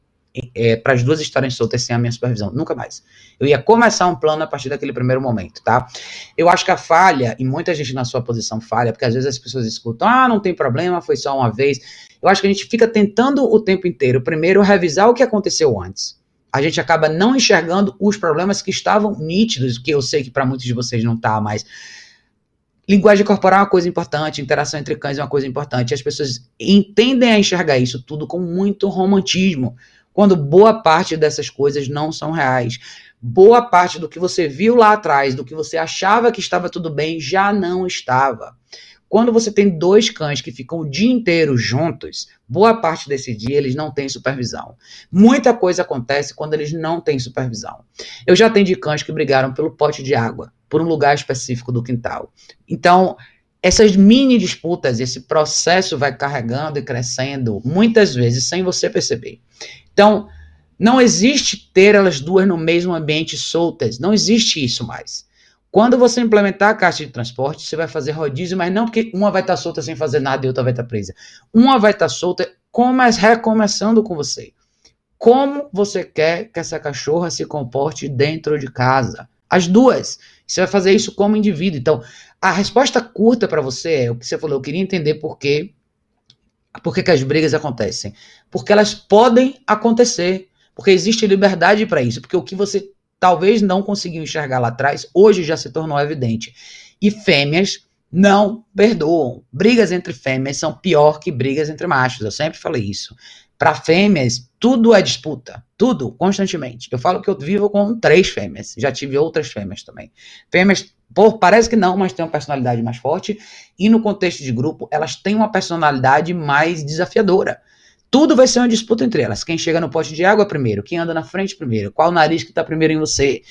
é, para as duas estarem soltas sem a minha supervisão. Nunca mais. Eu ia começar um plano a partir daquele primeiro momento, tá? Eu acho que a falha, e muita gente na sua posição falha, porque às vezes as pessoas escutam, ah, não tem problema, foi só uma vez. Eu acho que a gente fica tentando o tempo inteiro, primeiro, revisar o que aconteceu antes a gente acaba não enxergando os problemas que estavam nítidos, que eu sei que para muitos de vocês não tá, mas linguagem corporal é uma coisa importante, interação entre cães é uma coisa importante. As pessoas entendem a enxergar isso tudo com muito romantismo, quando boa parte dessas coisas não são reais. Boa parte do que você viu lá atrás, do que você achava que estava tudo bem, já não estava. Quando você tem dois cães que ficam o dia inteiro juntos, boa parte desse dia eles não têm supervisão. Muita coisa acontece quando eles não têm supervisão. Eu já atendi cães que brigaram pelo pote de água, por um lugar específico do quintal. Então, essas mini disputas, esse processo vai carregando e crescendo, muitas vezes sem você perceber. Então, não existe ter elas duas no mesmo ambiente soltas, não existe isso mais. Quando você implementar a caixa de transporte, você vai fazer rodízio, mas não porque uma vai estar solta sem fazer nada e outra vai estar presa. Uma vai estar solta, mas recomeçando com você. Como você quer que essa cachorra se comporte dentro de casa? As duas. Você vai fazer isso como indivíduo. Então, a resposta curta para você é o que você falou. Eu queria entender por quê. Por que, que as brigas acontecem? Porque elas podem acontecer. Porque existe liberdade para isso. Porque o que você talvez não conseguiu enxergar lá atrás, hoje já se tornou evidente. E fêmeas não perdoam. Brigas entre fêmeas são pior que brigas entre machos. Eu sempre falei isso. Para fêmeas, tudo é disputa. Tudo, constantemente. Eu falo que eu vivo com três fêmeas. Já tive outras fêmeas também. Fêmeas, por, parece que não, mas têm uma personalidade mais forte. E no contexto de grupo, elas têm uma personalidade mais desafiadora. Tudo vai ser uma disputa entre elas. Quem chega no pote de água primeiro, quem anda na frente primeiro, qual nariz que está primeiro em você.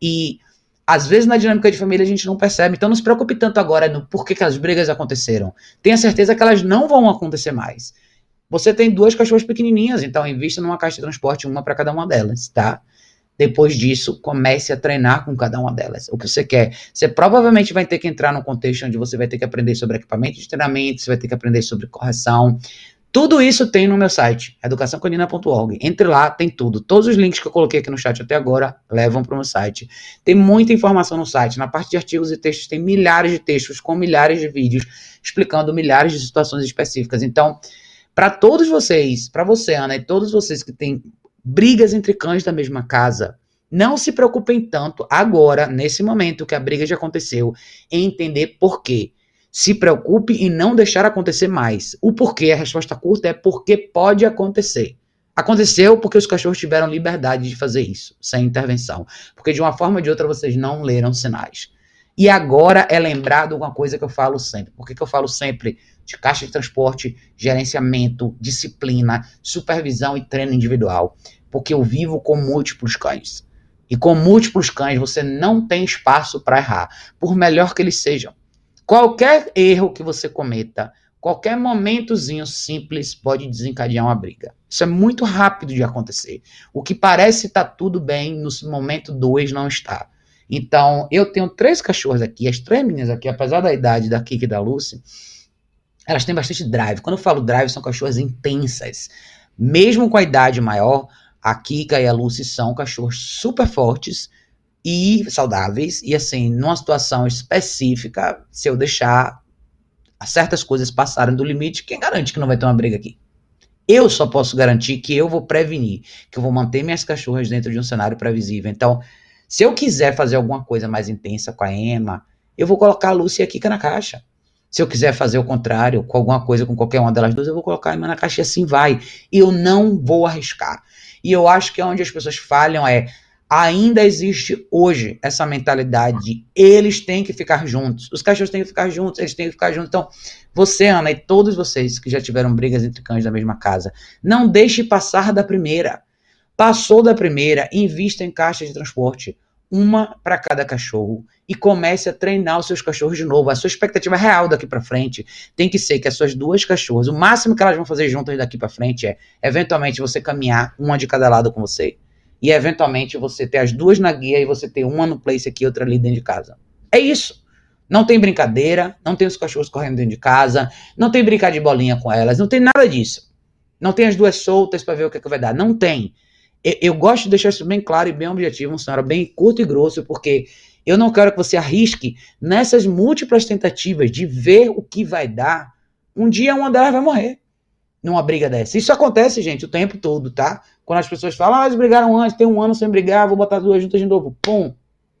E às vezes na dinâmica de família a gente não percebe. Então não se preocupe tanto agora no porquê que as brigas aconteceram. Tenha certeza que elas não vão acontecer mais. Você tem duas cachorras pequenininhas, então invista numa caixa de transporte, uma para cada uma delas, tá? Depois disso, comece a treinar com cada uma delas. O que você quer. Você provavelmente vai ter que entrar num contexto onde você vai ter que aprender sobre equipamento de treinamento, você vai ter que aprender sobre correção, tudo isso tem no meu site, educaçãocanina.org. Entre lá, tem tudo. Todos os links que eu coloquei aqui no chat até agora levam para o meu site. Tem muita informação no site. Na parte de artigos e textos, tem milhares de textos com milhares de vídeos explicando milhares de situações específicas. Então, para todos vocês, para você, Ana, e todos vocês que têm brigas entre cães da mesma casa, não se preocupem tanto agora, nesse momento que a briga já aconteceu, em entender por quê se preocupe em não deixar acontecer mais. O porquê, a resposta curta é porque pode acontecer. Aconteceu porque os cachorros tiveram liberdade de fazer isso, sem intervenção. Porque de uma forma ou de outra vocês não leram sinais. E agora é lembrado uma coisa que eu falo sempre. Por que, que eu falo sempre de caixa de transporte, gerenciamento, disciplina, supervisão e treino individual? Porque eu vivo com múltiplos cães. E com múltiplos cães você não tem espaço para errar, por melhor que eles sejam. Qualquer erro que você cometa, qualquer momentozinho simples pode desencadear uma briga. Isso é muito rápido de acontecer. O que parece estar tá tudo bem, no momento dois não está. Então, eu tenho três cachorras aqui, as três meninas aqui, apesar da idade da Kiki e da Lucy, elas têm bastante drive. Quando eu falo drive, são cachorras intensas. Mesmo com a idade maior, a Kika e a Lucy são cachorros super fortes, e saudáveis. E assim, numa situação específica, se eu deixar certas coisas passarem do limite, quem garante que não vai ter uma briga aqui? Eu só posso garantir que eu vou prevenir, que eu vou manter minhas cachorras dentro de um cenário previsível. Então, se eu quiser fazer alguma coisa mais intensa com a Emma, eu vou colocar a Lúcia aqui na caixa. Se eu quiser fazer o contrário, com alguma coisa com qualquer uma delas duas, eu vou colocar a Emma na caixa e assim vai. Eu não vou arriscar. E eu acho que é onde as pessoas falham é ainda existe hoje essa mentalidade de eles têm que ficar juntos, os cachorros têm que ficar juntos, eles têm que ficar juntos. Então, você, Ana, e todos vocês que já tiveram brigas entre cães da mesma casa, não deixe passar da primeira. Passou da primeira, invista em caixa de transporte. uma para cada cachorro e comece a treinar os seus cachorros de novo. A sua expectativa real daqui para frente tem que ser que as suas duas cachorras, o máximo que elas vão fazer juntas daqui para frente é, eventualmente, você caminhar uma de cada lado com você. E eventualmente você ter as duas na guia e você ter uma no place aqui e outra ali dentro de casa. É isso. Não tem brincadeira, não tem os cachorros correndo dentro de casa, não tem brincar de bolinha com elas, não tem nada disso. Não tem as duas soltas para ver o que, é que vai dar. Não tem. Eu, eu, gosto de deixar isso bem claro e bem objetivo, um senhora bem curto e grosso, porque eu não quero que você arrisque nessas múltiplas tentativas de ver o que vai dar. Um dia uma delas vai morrer numa briga dessa. Isso acontece, gente, o tempo todo, tá? Quando as pessoas falam, ah, eles brigaram antes, tem um ano sem brigar, vou botar duas juntas de novo. Pum!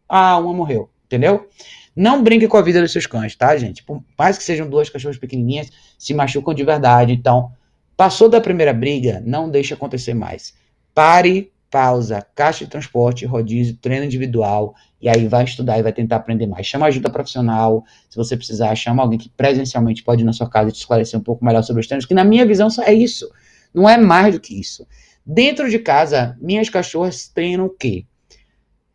Ah, uma morreu. Entendeu? Não brinque com a vida dos seus cães, tá, gente? Por mais que sejam duas cachorras pequenininhas, se machucam de verdade. Então, passou da primeira briga, não deixe acontecer mais. Pare, pausa, caixa de transporte, rodízio, treino individual, e aí vai estudar e vai tentar aprender mais. Chama ajuda profissional, se você precisar, chama alguém que presencialmente pode ir na sua casa te esclarecer um pouco melhor sobre os treinos, que na minha visão é isso. Não é mais do que isso. Dentro de casa, minhas cachorras treinam o quê?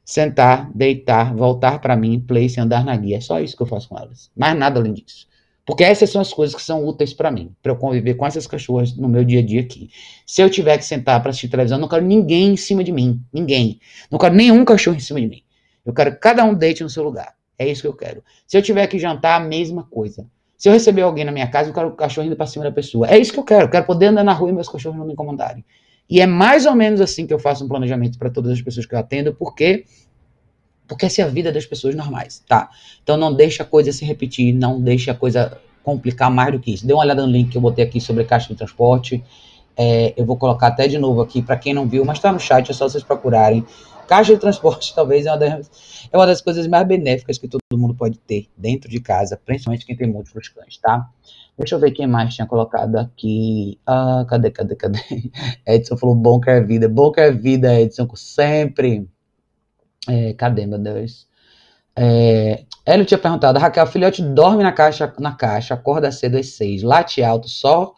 Sentar, deitar, voltar para mim, place, andar na guia. É só isso que eu faço com elas. Mais nada além disso. Porque essas são as coisas que são úteis para mim, para eu conviver com essas cachorras no meu dia a dia aqui. Se eu tiver que sentar para assistir televisão, não quero ninguém em cima de mim. Ninguém. Não quero nenhum cachorro em cima de mim. Eu quero que cada um deite no seu lugar. É isso que eu quero. Se eu tiver que jantar, a mesma coisa. Se eu receber alguém na minha casa, eu quero o cachorro indo para cima da pessoa. É isso que eu quero. Eu quero poder andar na rua e meus cachorros não me incomodarem. E é mais ou menos assim que eu faço um planejamento para todas as pessoas que eu atendo, porque porque essa é a vida das pessoas normais, tá? Então não deixa a coisa se repetir, não deixa a coisa complicar mais do que isso. Dê uma olhada no link que eu botei aqui sobre caixa de transporte. É, eu vou colocar até de novo aqui para quem não viu, mas está no chat, é só vocês procurarem. Caixa de transporte talvez é uma, das, é uma das coisas mais benéficas que todo mundo pode ter dentro de casa, principalmente quem tem múltiplos cães, tá? Deixa eu ver quem mais tinha colocado aqui. Ah, cadê, cadê, cadê? Edson falou bom que é vida. Bom que é vida, Edson, sempre. É, cadê, meu Deus? É, Hélio tinha perguntado, Raquel, filhote dorme na caixa, na caixa, acorda cedo às seis, late alto só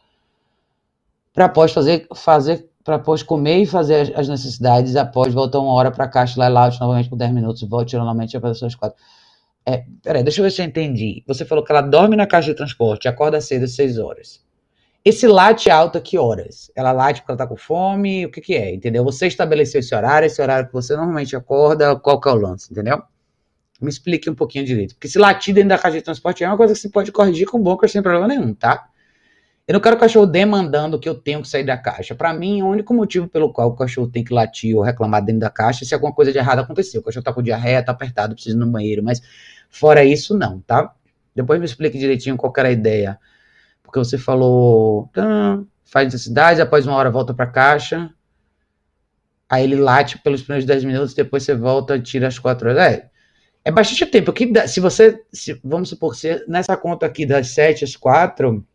para após fazer, fazer para após comer e fazer as necessidades, após voltar uma hora para a caixa, lá out novamente por 10 minutos, volte normalmente para as quatro. É, peraí, deixa eu ver se eu entendi. Você falou que ela dorme na caixa de transporte, acorda cedo às 6 horas. Esse late alto a que horas? Ela late porque ela tá com fome? O que que é? Entendeu? Você estabeleceu esse horário, esse horário que você normalmente acorda, qual que é o lance, entendeu? Me explique um pouquinho direito. Porque se latir dentro da caixa de transporte é uma coisa que você pode corrigir com bunker sem problema nenhum, tá? Eu não quero o cachorro demandando que eu tenho que sair da caixa. Para mim, o único motivo pelo qual o cachorro tem que latir ou reclamar dentro da caixa é se alguma coisa de errado aconteceu. O cachorro tá com diarreia, tá apertado, precisa ir no banheiro. Mas fora isso, não, tá? Depois me explique direitinho qual era a ideia. Porque você falou, faz necessidade, após uma hora volta para a caixa. Aí ele late pelos primeiros 10 minutos, depois você volta e tira as 4 horas. É, é bastante tempo. Que, se você, se, vamos supor, se nessa conta aqui das 7 às 4,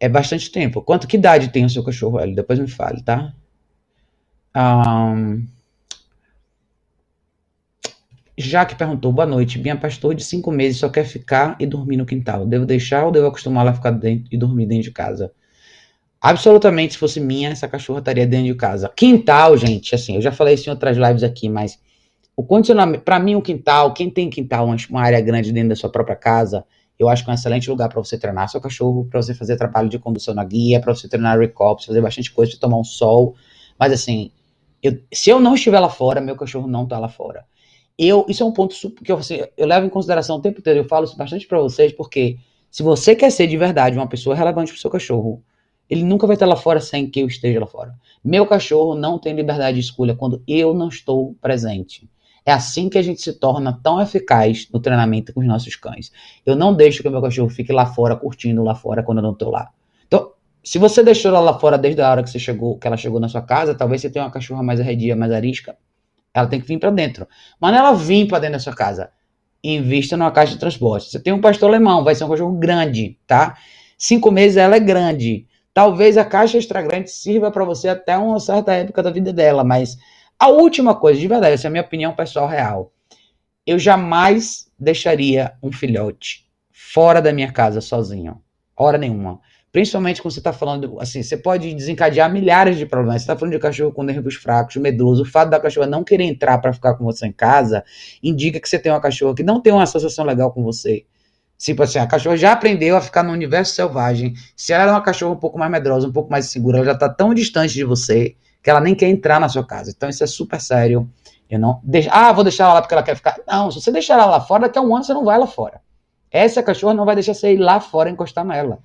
é bastante tempo. Quanto que idade tem o seu cachorro, velho? Depois me fale, tá? Um, Jaque perguntou, boa noite. Minha pastor de 5 meses só quer ficar e dormir no quintal. Devo deixar ou devo acostumá-la a ficar dentro e dormir dentro de casa? Absolutamente, se fosse minha, essa cachorra estaria dentro de casa. Quintal, gente, assim, eu já falei isso em outras lives aqui, mas o condicionamento, para mim, o quintal, quem tem quintal, uma área grande dentro da sua própria casa, eu acho que é um excelente lugar para você treinar seu cachorro, para você fazer trabalho de condução na guia, para você treinar recall, fazer bastante coisa, tomar um sol. Mas assim, eu, se eu não estiver lá fora, meu cachorro não tá lá fora. Eu, isso é um ponto que eu, assim, eu levo em consideração o tempo inteiro. Eu falo isso bastante para vocês, porque se você quer ser de verdade uma pessoa relevante para seu cachorro, ele nunca vai estar lá fora sem que eu esteja lá fora. Meu cachorro não tem liberdade de escolha quando eu não estou presente. É assim que a gente se torna tão eficaz no treinamento com os nossos cães. Eu não deixo que o meu cachorro fique lá fora, curtindo lá fora quando eu não estou lá. Então, se você deixou ela lá fora desde a hora que você chegou, que ela chegou na sua casa, talvez você tenha uma cachorra mais arredia, mais arisca. Ela tem que vir para dentro. Mas não ela vir para dentro da sua casa. Invista numa caixa de transporte. Você tem um pastor alemão, vai ser um cachorro grande, tá? Cinco meses ela é grande. Talvez a caixa extra grande sirva para você até uma certa época da vida dela, mas a última coisa, de verdade, essa é a minha opinião pessoal real. Eu jamais deixaria um filhote fora da minha casa sozinho. Hora nenhuma. Principalmente quando você está falando, assim, você pode desencadear milhares de problemas. Você está falando de cachorro com nervos fracos, medroso. O fato da cachorra não querer entrar para ficar com você em casa indica que você tem uma cachorra que não tem uma associação legal com você. Tipo assim, a cachorra já aprendeu a ficar no universo selvagem. Se ela é uma cachorra um pouco mais medrosa, um pouco mais segura, ela já está tão distante de você que ela nem quer entrar na sua casa. Então isso é super sério. Eu não deixo, ah, vou deixar ela lá porque ela quer ficar. Não, se você deixar ela lá fora, daqui a um ano você não vai lá fora. Essa cachorra não vai deixar você ir lá fora encostar nela.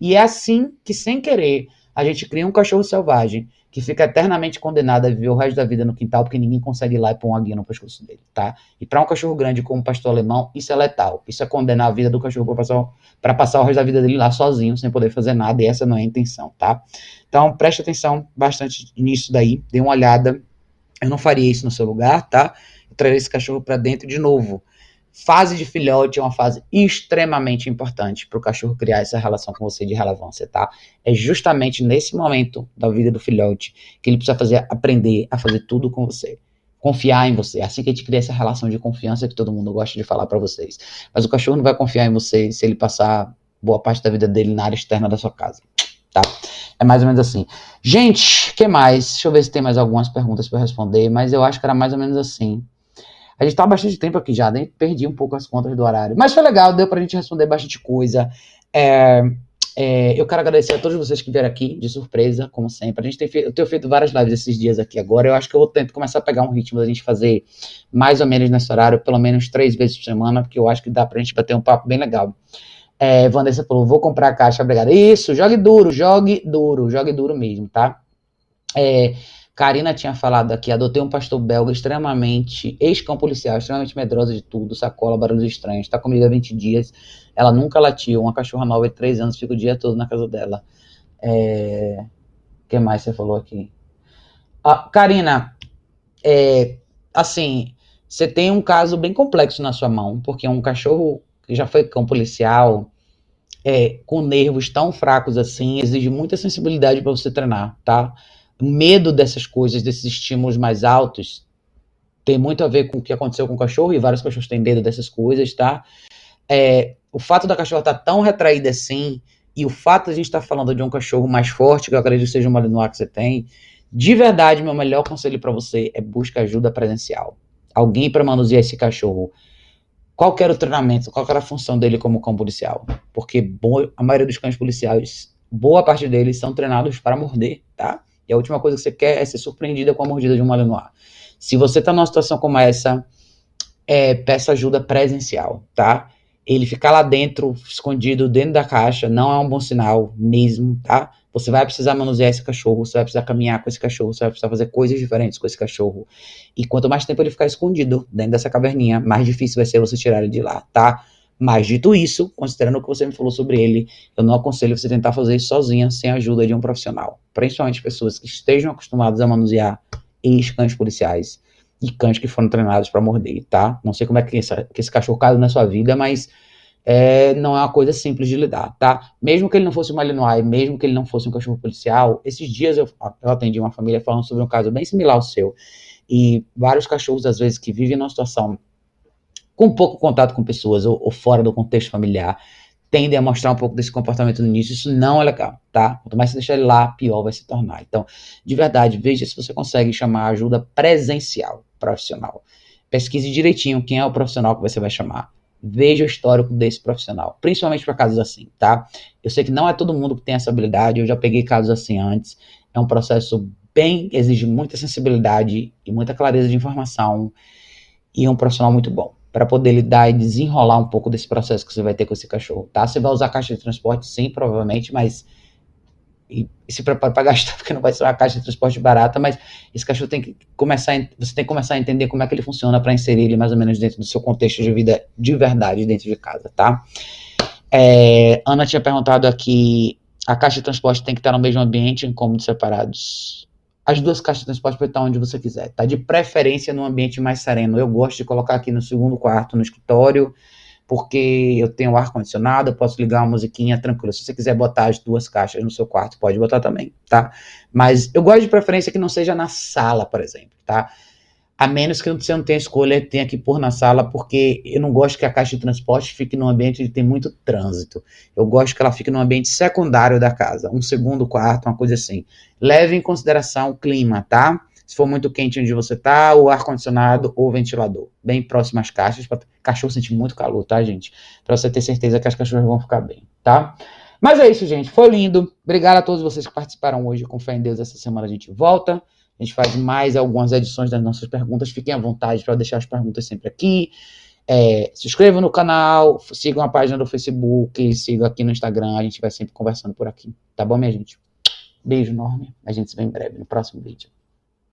E é assim que, sem querer, a gente cria um cachorro selvagem que fica eternamente condenado a viver o resto da vida no quintal porque ninguém consegue ir lá e pôr uma guia no pescoço dele, tá? E para um cachorro grande como o pastor alemão, isso é letal. Isso é condenar a vida do cachorro para passar, passar o resto da vida dele lá sozinho, sem poder fazer nada, e essa não é a intenção, tá? Então, preste atenção bastante nisso daí, dê uma olhada. Eu não faria isso no seu lugar, tá? Eu traria esse cachorro para dentro de novo. Fase de filhote é uma fase extremamente importante para o cachorro criar essa relação com você de relevância, tá? É justamente nesse momento da vida do filhote que ele precisa fazer, aprender a fazer tudo com você. Confiar em você. É assim que a gente cria essa relação de confiança que todo mundo gosta de falar para vocês. Mas o cachorro não vai confiar em você se ele passar boa parte da vida dele na área externa da sua casa, tá? É mais ou menos assim. Gente, que mais? Deixa eu ver se tem mais algumas perguntas para responder, mas eu acho que era mais ou menos assim. A gente tá há bastante tempo aqui já, nem perdi um pouco as contas do horário. Mas foi legal, deu pra gente responder bastante coisa. É, é, eu quero agradecer a todos vocês que vieram aqui, de surpresa, como sempre. A gente tem feito, eu tenho feito várias lives esses dias aqui agora. Eu acho que eu vou tentar começar a pegar um ritmo da gente fazer mais ou menos nesse horário, pelo menos três vezes por semana, porque eu acho que dá pra gente bater um papo bem legal. É, Vanessa falou: vou comprar a caixa, obrigada. Isso, jogue duro, jogue duro, jogue duro mesmo, tá? É, Karina tinha falado aqui, adotei um pastor belga extremamente, ex-cão policial, extremamente medrosa de tudo, sacola, barulhos estranhos, está comigo há 20 dias, ela nunca latiu, uma cachorra nova de 3 anos, fica o dia todo na casa dela. É... O que mais você falou aqui? Ah, Karina, é, assim, você tem um caso bem complexo na sua mão, porque um cachorro que já foi cão policial, é, com nervos tão fracos assim, exige muita sensibilidade para você treinar, tá? Medo dessas coisas, desses estímulos mais altos, tem muito a ver com o que aconteceu com o cachorro, e vários cachorros têm medo dessas coisas, tá? É, o fato da cachorra estar tá tão retraída assim, e o fato de a gente estar tá falando de um cachorro mais forte, que eu acredito que seja o Malinois que você tem, de verdade, meu melhor conselho para você é buscar ajuda presencial. Alguém para manusear esse cachorro. Qual era o treinamento, qual era a função dele como cão policial? Porque a maioria dos cães policiais, boa parte deles são treinados para morder, tá? E a última coisa que você quer é ser surpreendida com a mordida de um malinois. Se você está numa situação como essa, é, peça ajuda presencial, tá? Ele ficar lá dentro, escondido dentro da caixa, não é um bom sinal mesmo, tá? Você vai precisar manusear esse cachorro, você vai precisar caminhar com esse cachorro, você vai precisar fazer coisas diferentes com esse cachorro. E quanto mais tempo ele ficar escondido dentro dessa caverninha, mais difícil vai ser você tirar ele de lá, tá? Mas dito isso, considerando o que você me falou sobre ele, eu não aconselho você tentar fazer isso sozinha, sem a ajuda de um profissional. Principalmente pessoas que estejam acostumadas a manusear ex-cães policiais e cães que foram treinados para morder, tá? Não sei como é que, esse, que esse cachorro caiu na sua vida, mas é, não é uma coisa simples de lidar, tá? Mesmo que ele não fosse um Malinois, mesmo que ele não fosse um cachorro policial, esses dias eu, eu atendi uma família falando sobre um caso bem similar ao seu. E vários cachorros, às vezes, que vivem numa situação com pouco contato com pessoas ou, ou, fora do contexto familiar, tendem a mostrar um pouco desse comportamento no início. Isso não é legal, tá? Quanto mais você deixar ele lá, pior vai se tornar. Então, de verdade, veja se você consegue chamar ajuda presencial, profissional. Pesquise direitinho quem é o profissional que você vai chamar. Veja o histórico desse profissional, principalmente para casos assim, tá? Eu sei que não é todo mundo que tem essa habilidade, eu já peguei casos assim antes. É um processo bem, exige muita sensibilidade e muita clareza de informação e é um profissional muito bom para poder lidar e desenrolar um pouco desse processo que você vai ter com esse cachorro, tá? Você vai usar caixa de transporte, sim, provavelmente, mas e, se prepare para gastar, porque não vai ser uma caixa de transporte barata, mas esse cachorro tem que começar, você tem que começar a entender como é que ele funciona para inserir ele mais ou menos dentro do seu contexto de vida de verdade dentro de casa, tá? É, Ana tinha perguntado aqui, a caixa de transporte tem que estar no mesmo ambiente em cômodos separados? As duas caixas de transporte podem estar onde você quiser, tá? De preferência num ambiente mais sereno. Eu gosto de colocar aqui no segundo quarto, no escritório, porque eu tenho ar condicionado, eu posso ligar uma musiquinha tranquila. Se você quiser botar as duas caixas no seu quarto, pode botar também, tá? Mas eu gosto de preferência que não seja na sala, por exemplo, tá? A menos que você não tenha escolha, tenha que pôr na sala, porque eu não gosto que a caixa de transporte fique num ambiente que tem muito trânsito. Eu gosto que ela fique num ambiente secundário da casa, um segundo quarto, uma coisa assim. Leve em consideração o clima, tá? Se for muito quente onde você tá, o ar-condicionado ou ventilador. Bem próximo às caixas, para cachorro sentir muito calor, tá, gente? Para você ter certeza que as cachorras vão ficar bem, tá? Mas é isso, gente. Foi lindo. Obrigado a todos vocês que participaram hoje. Com fé em Deus, essa semana a gente volta. A gente faz mais algumas edições das nossas perguntas. Fiquem à vontade para deixar as perguntas sempre aqui. É, se inscrevam no canal, sigam a página do Facebook, sigam aqui no Instagram. A gente vai sempre conversando por aqui. Tá bom, minha gente? Beijo enorme. A gente se vê em breve no próximo vídeo.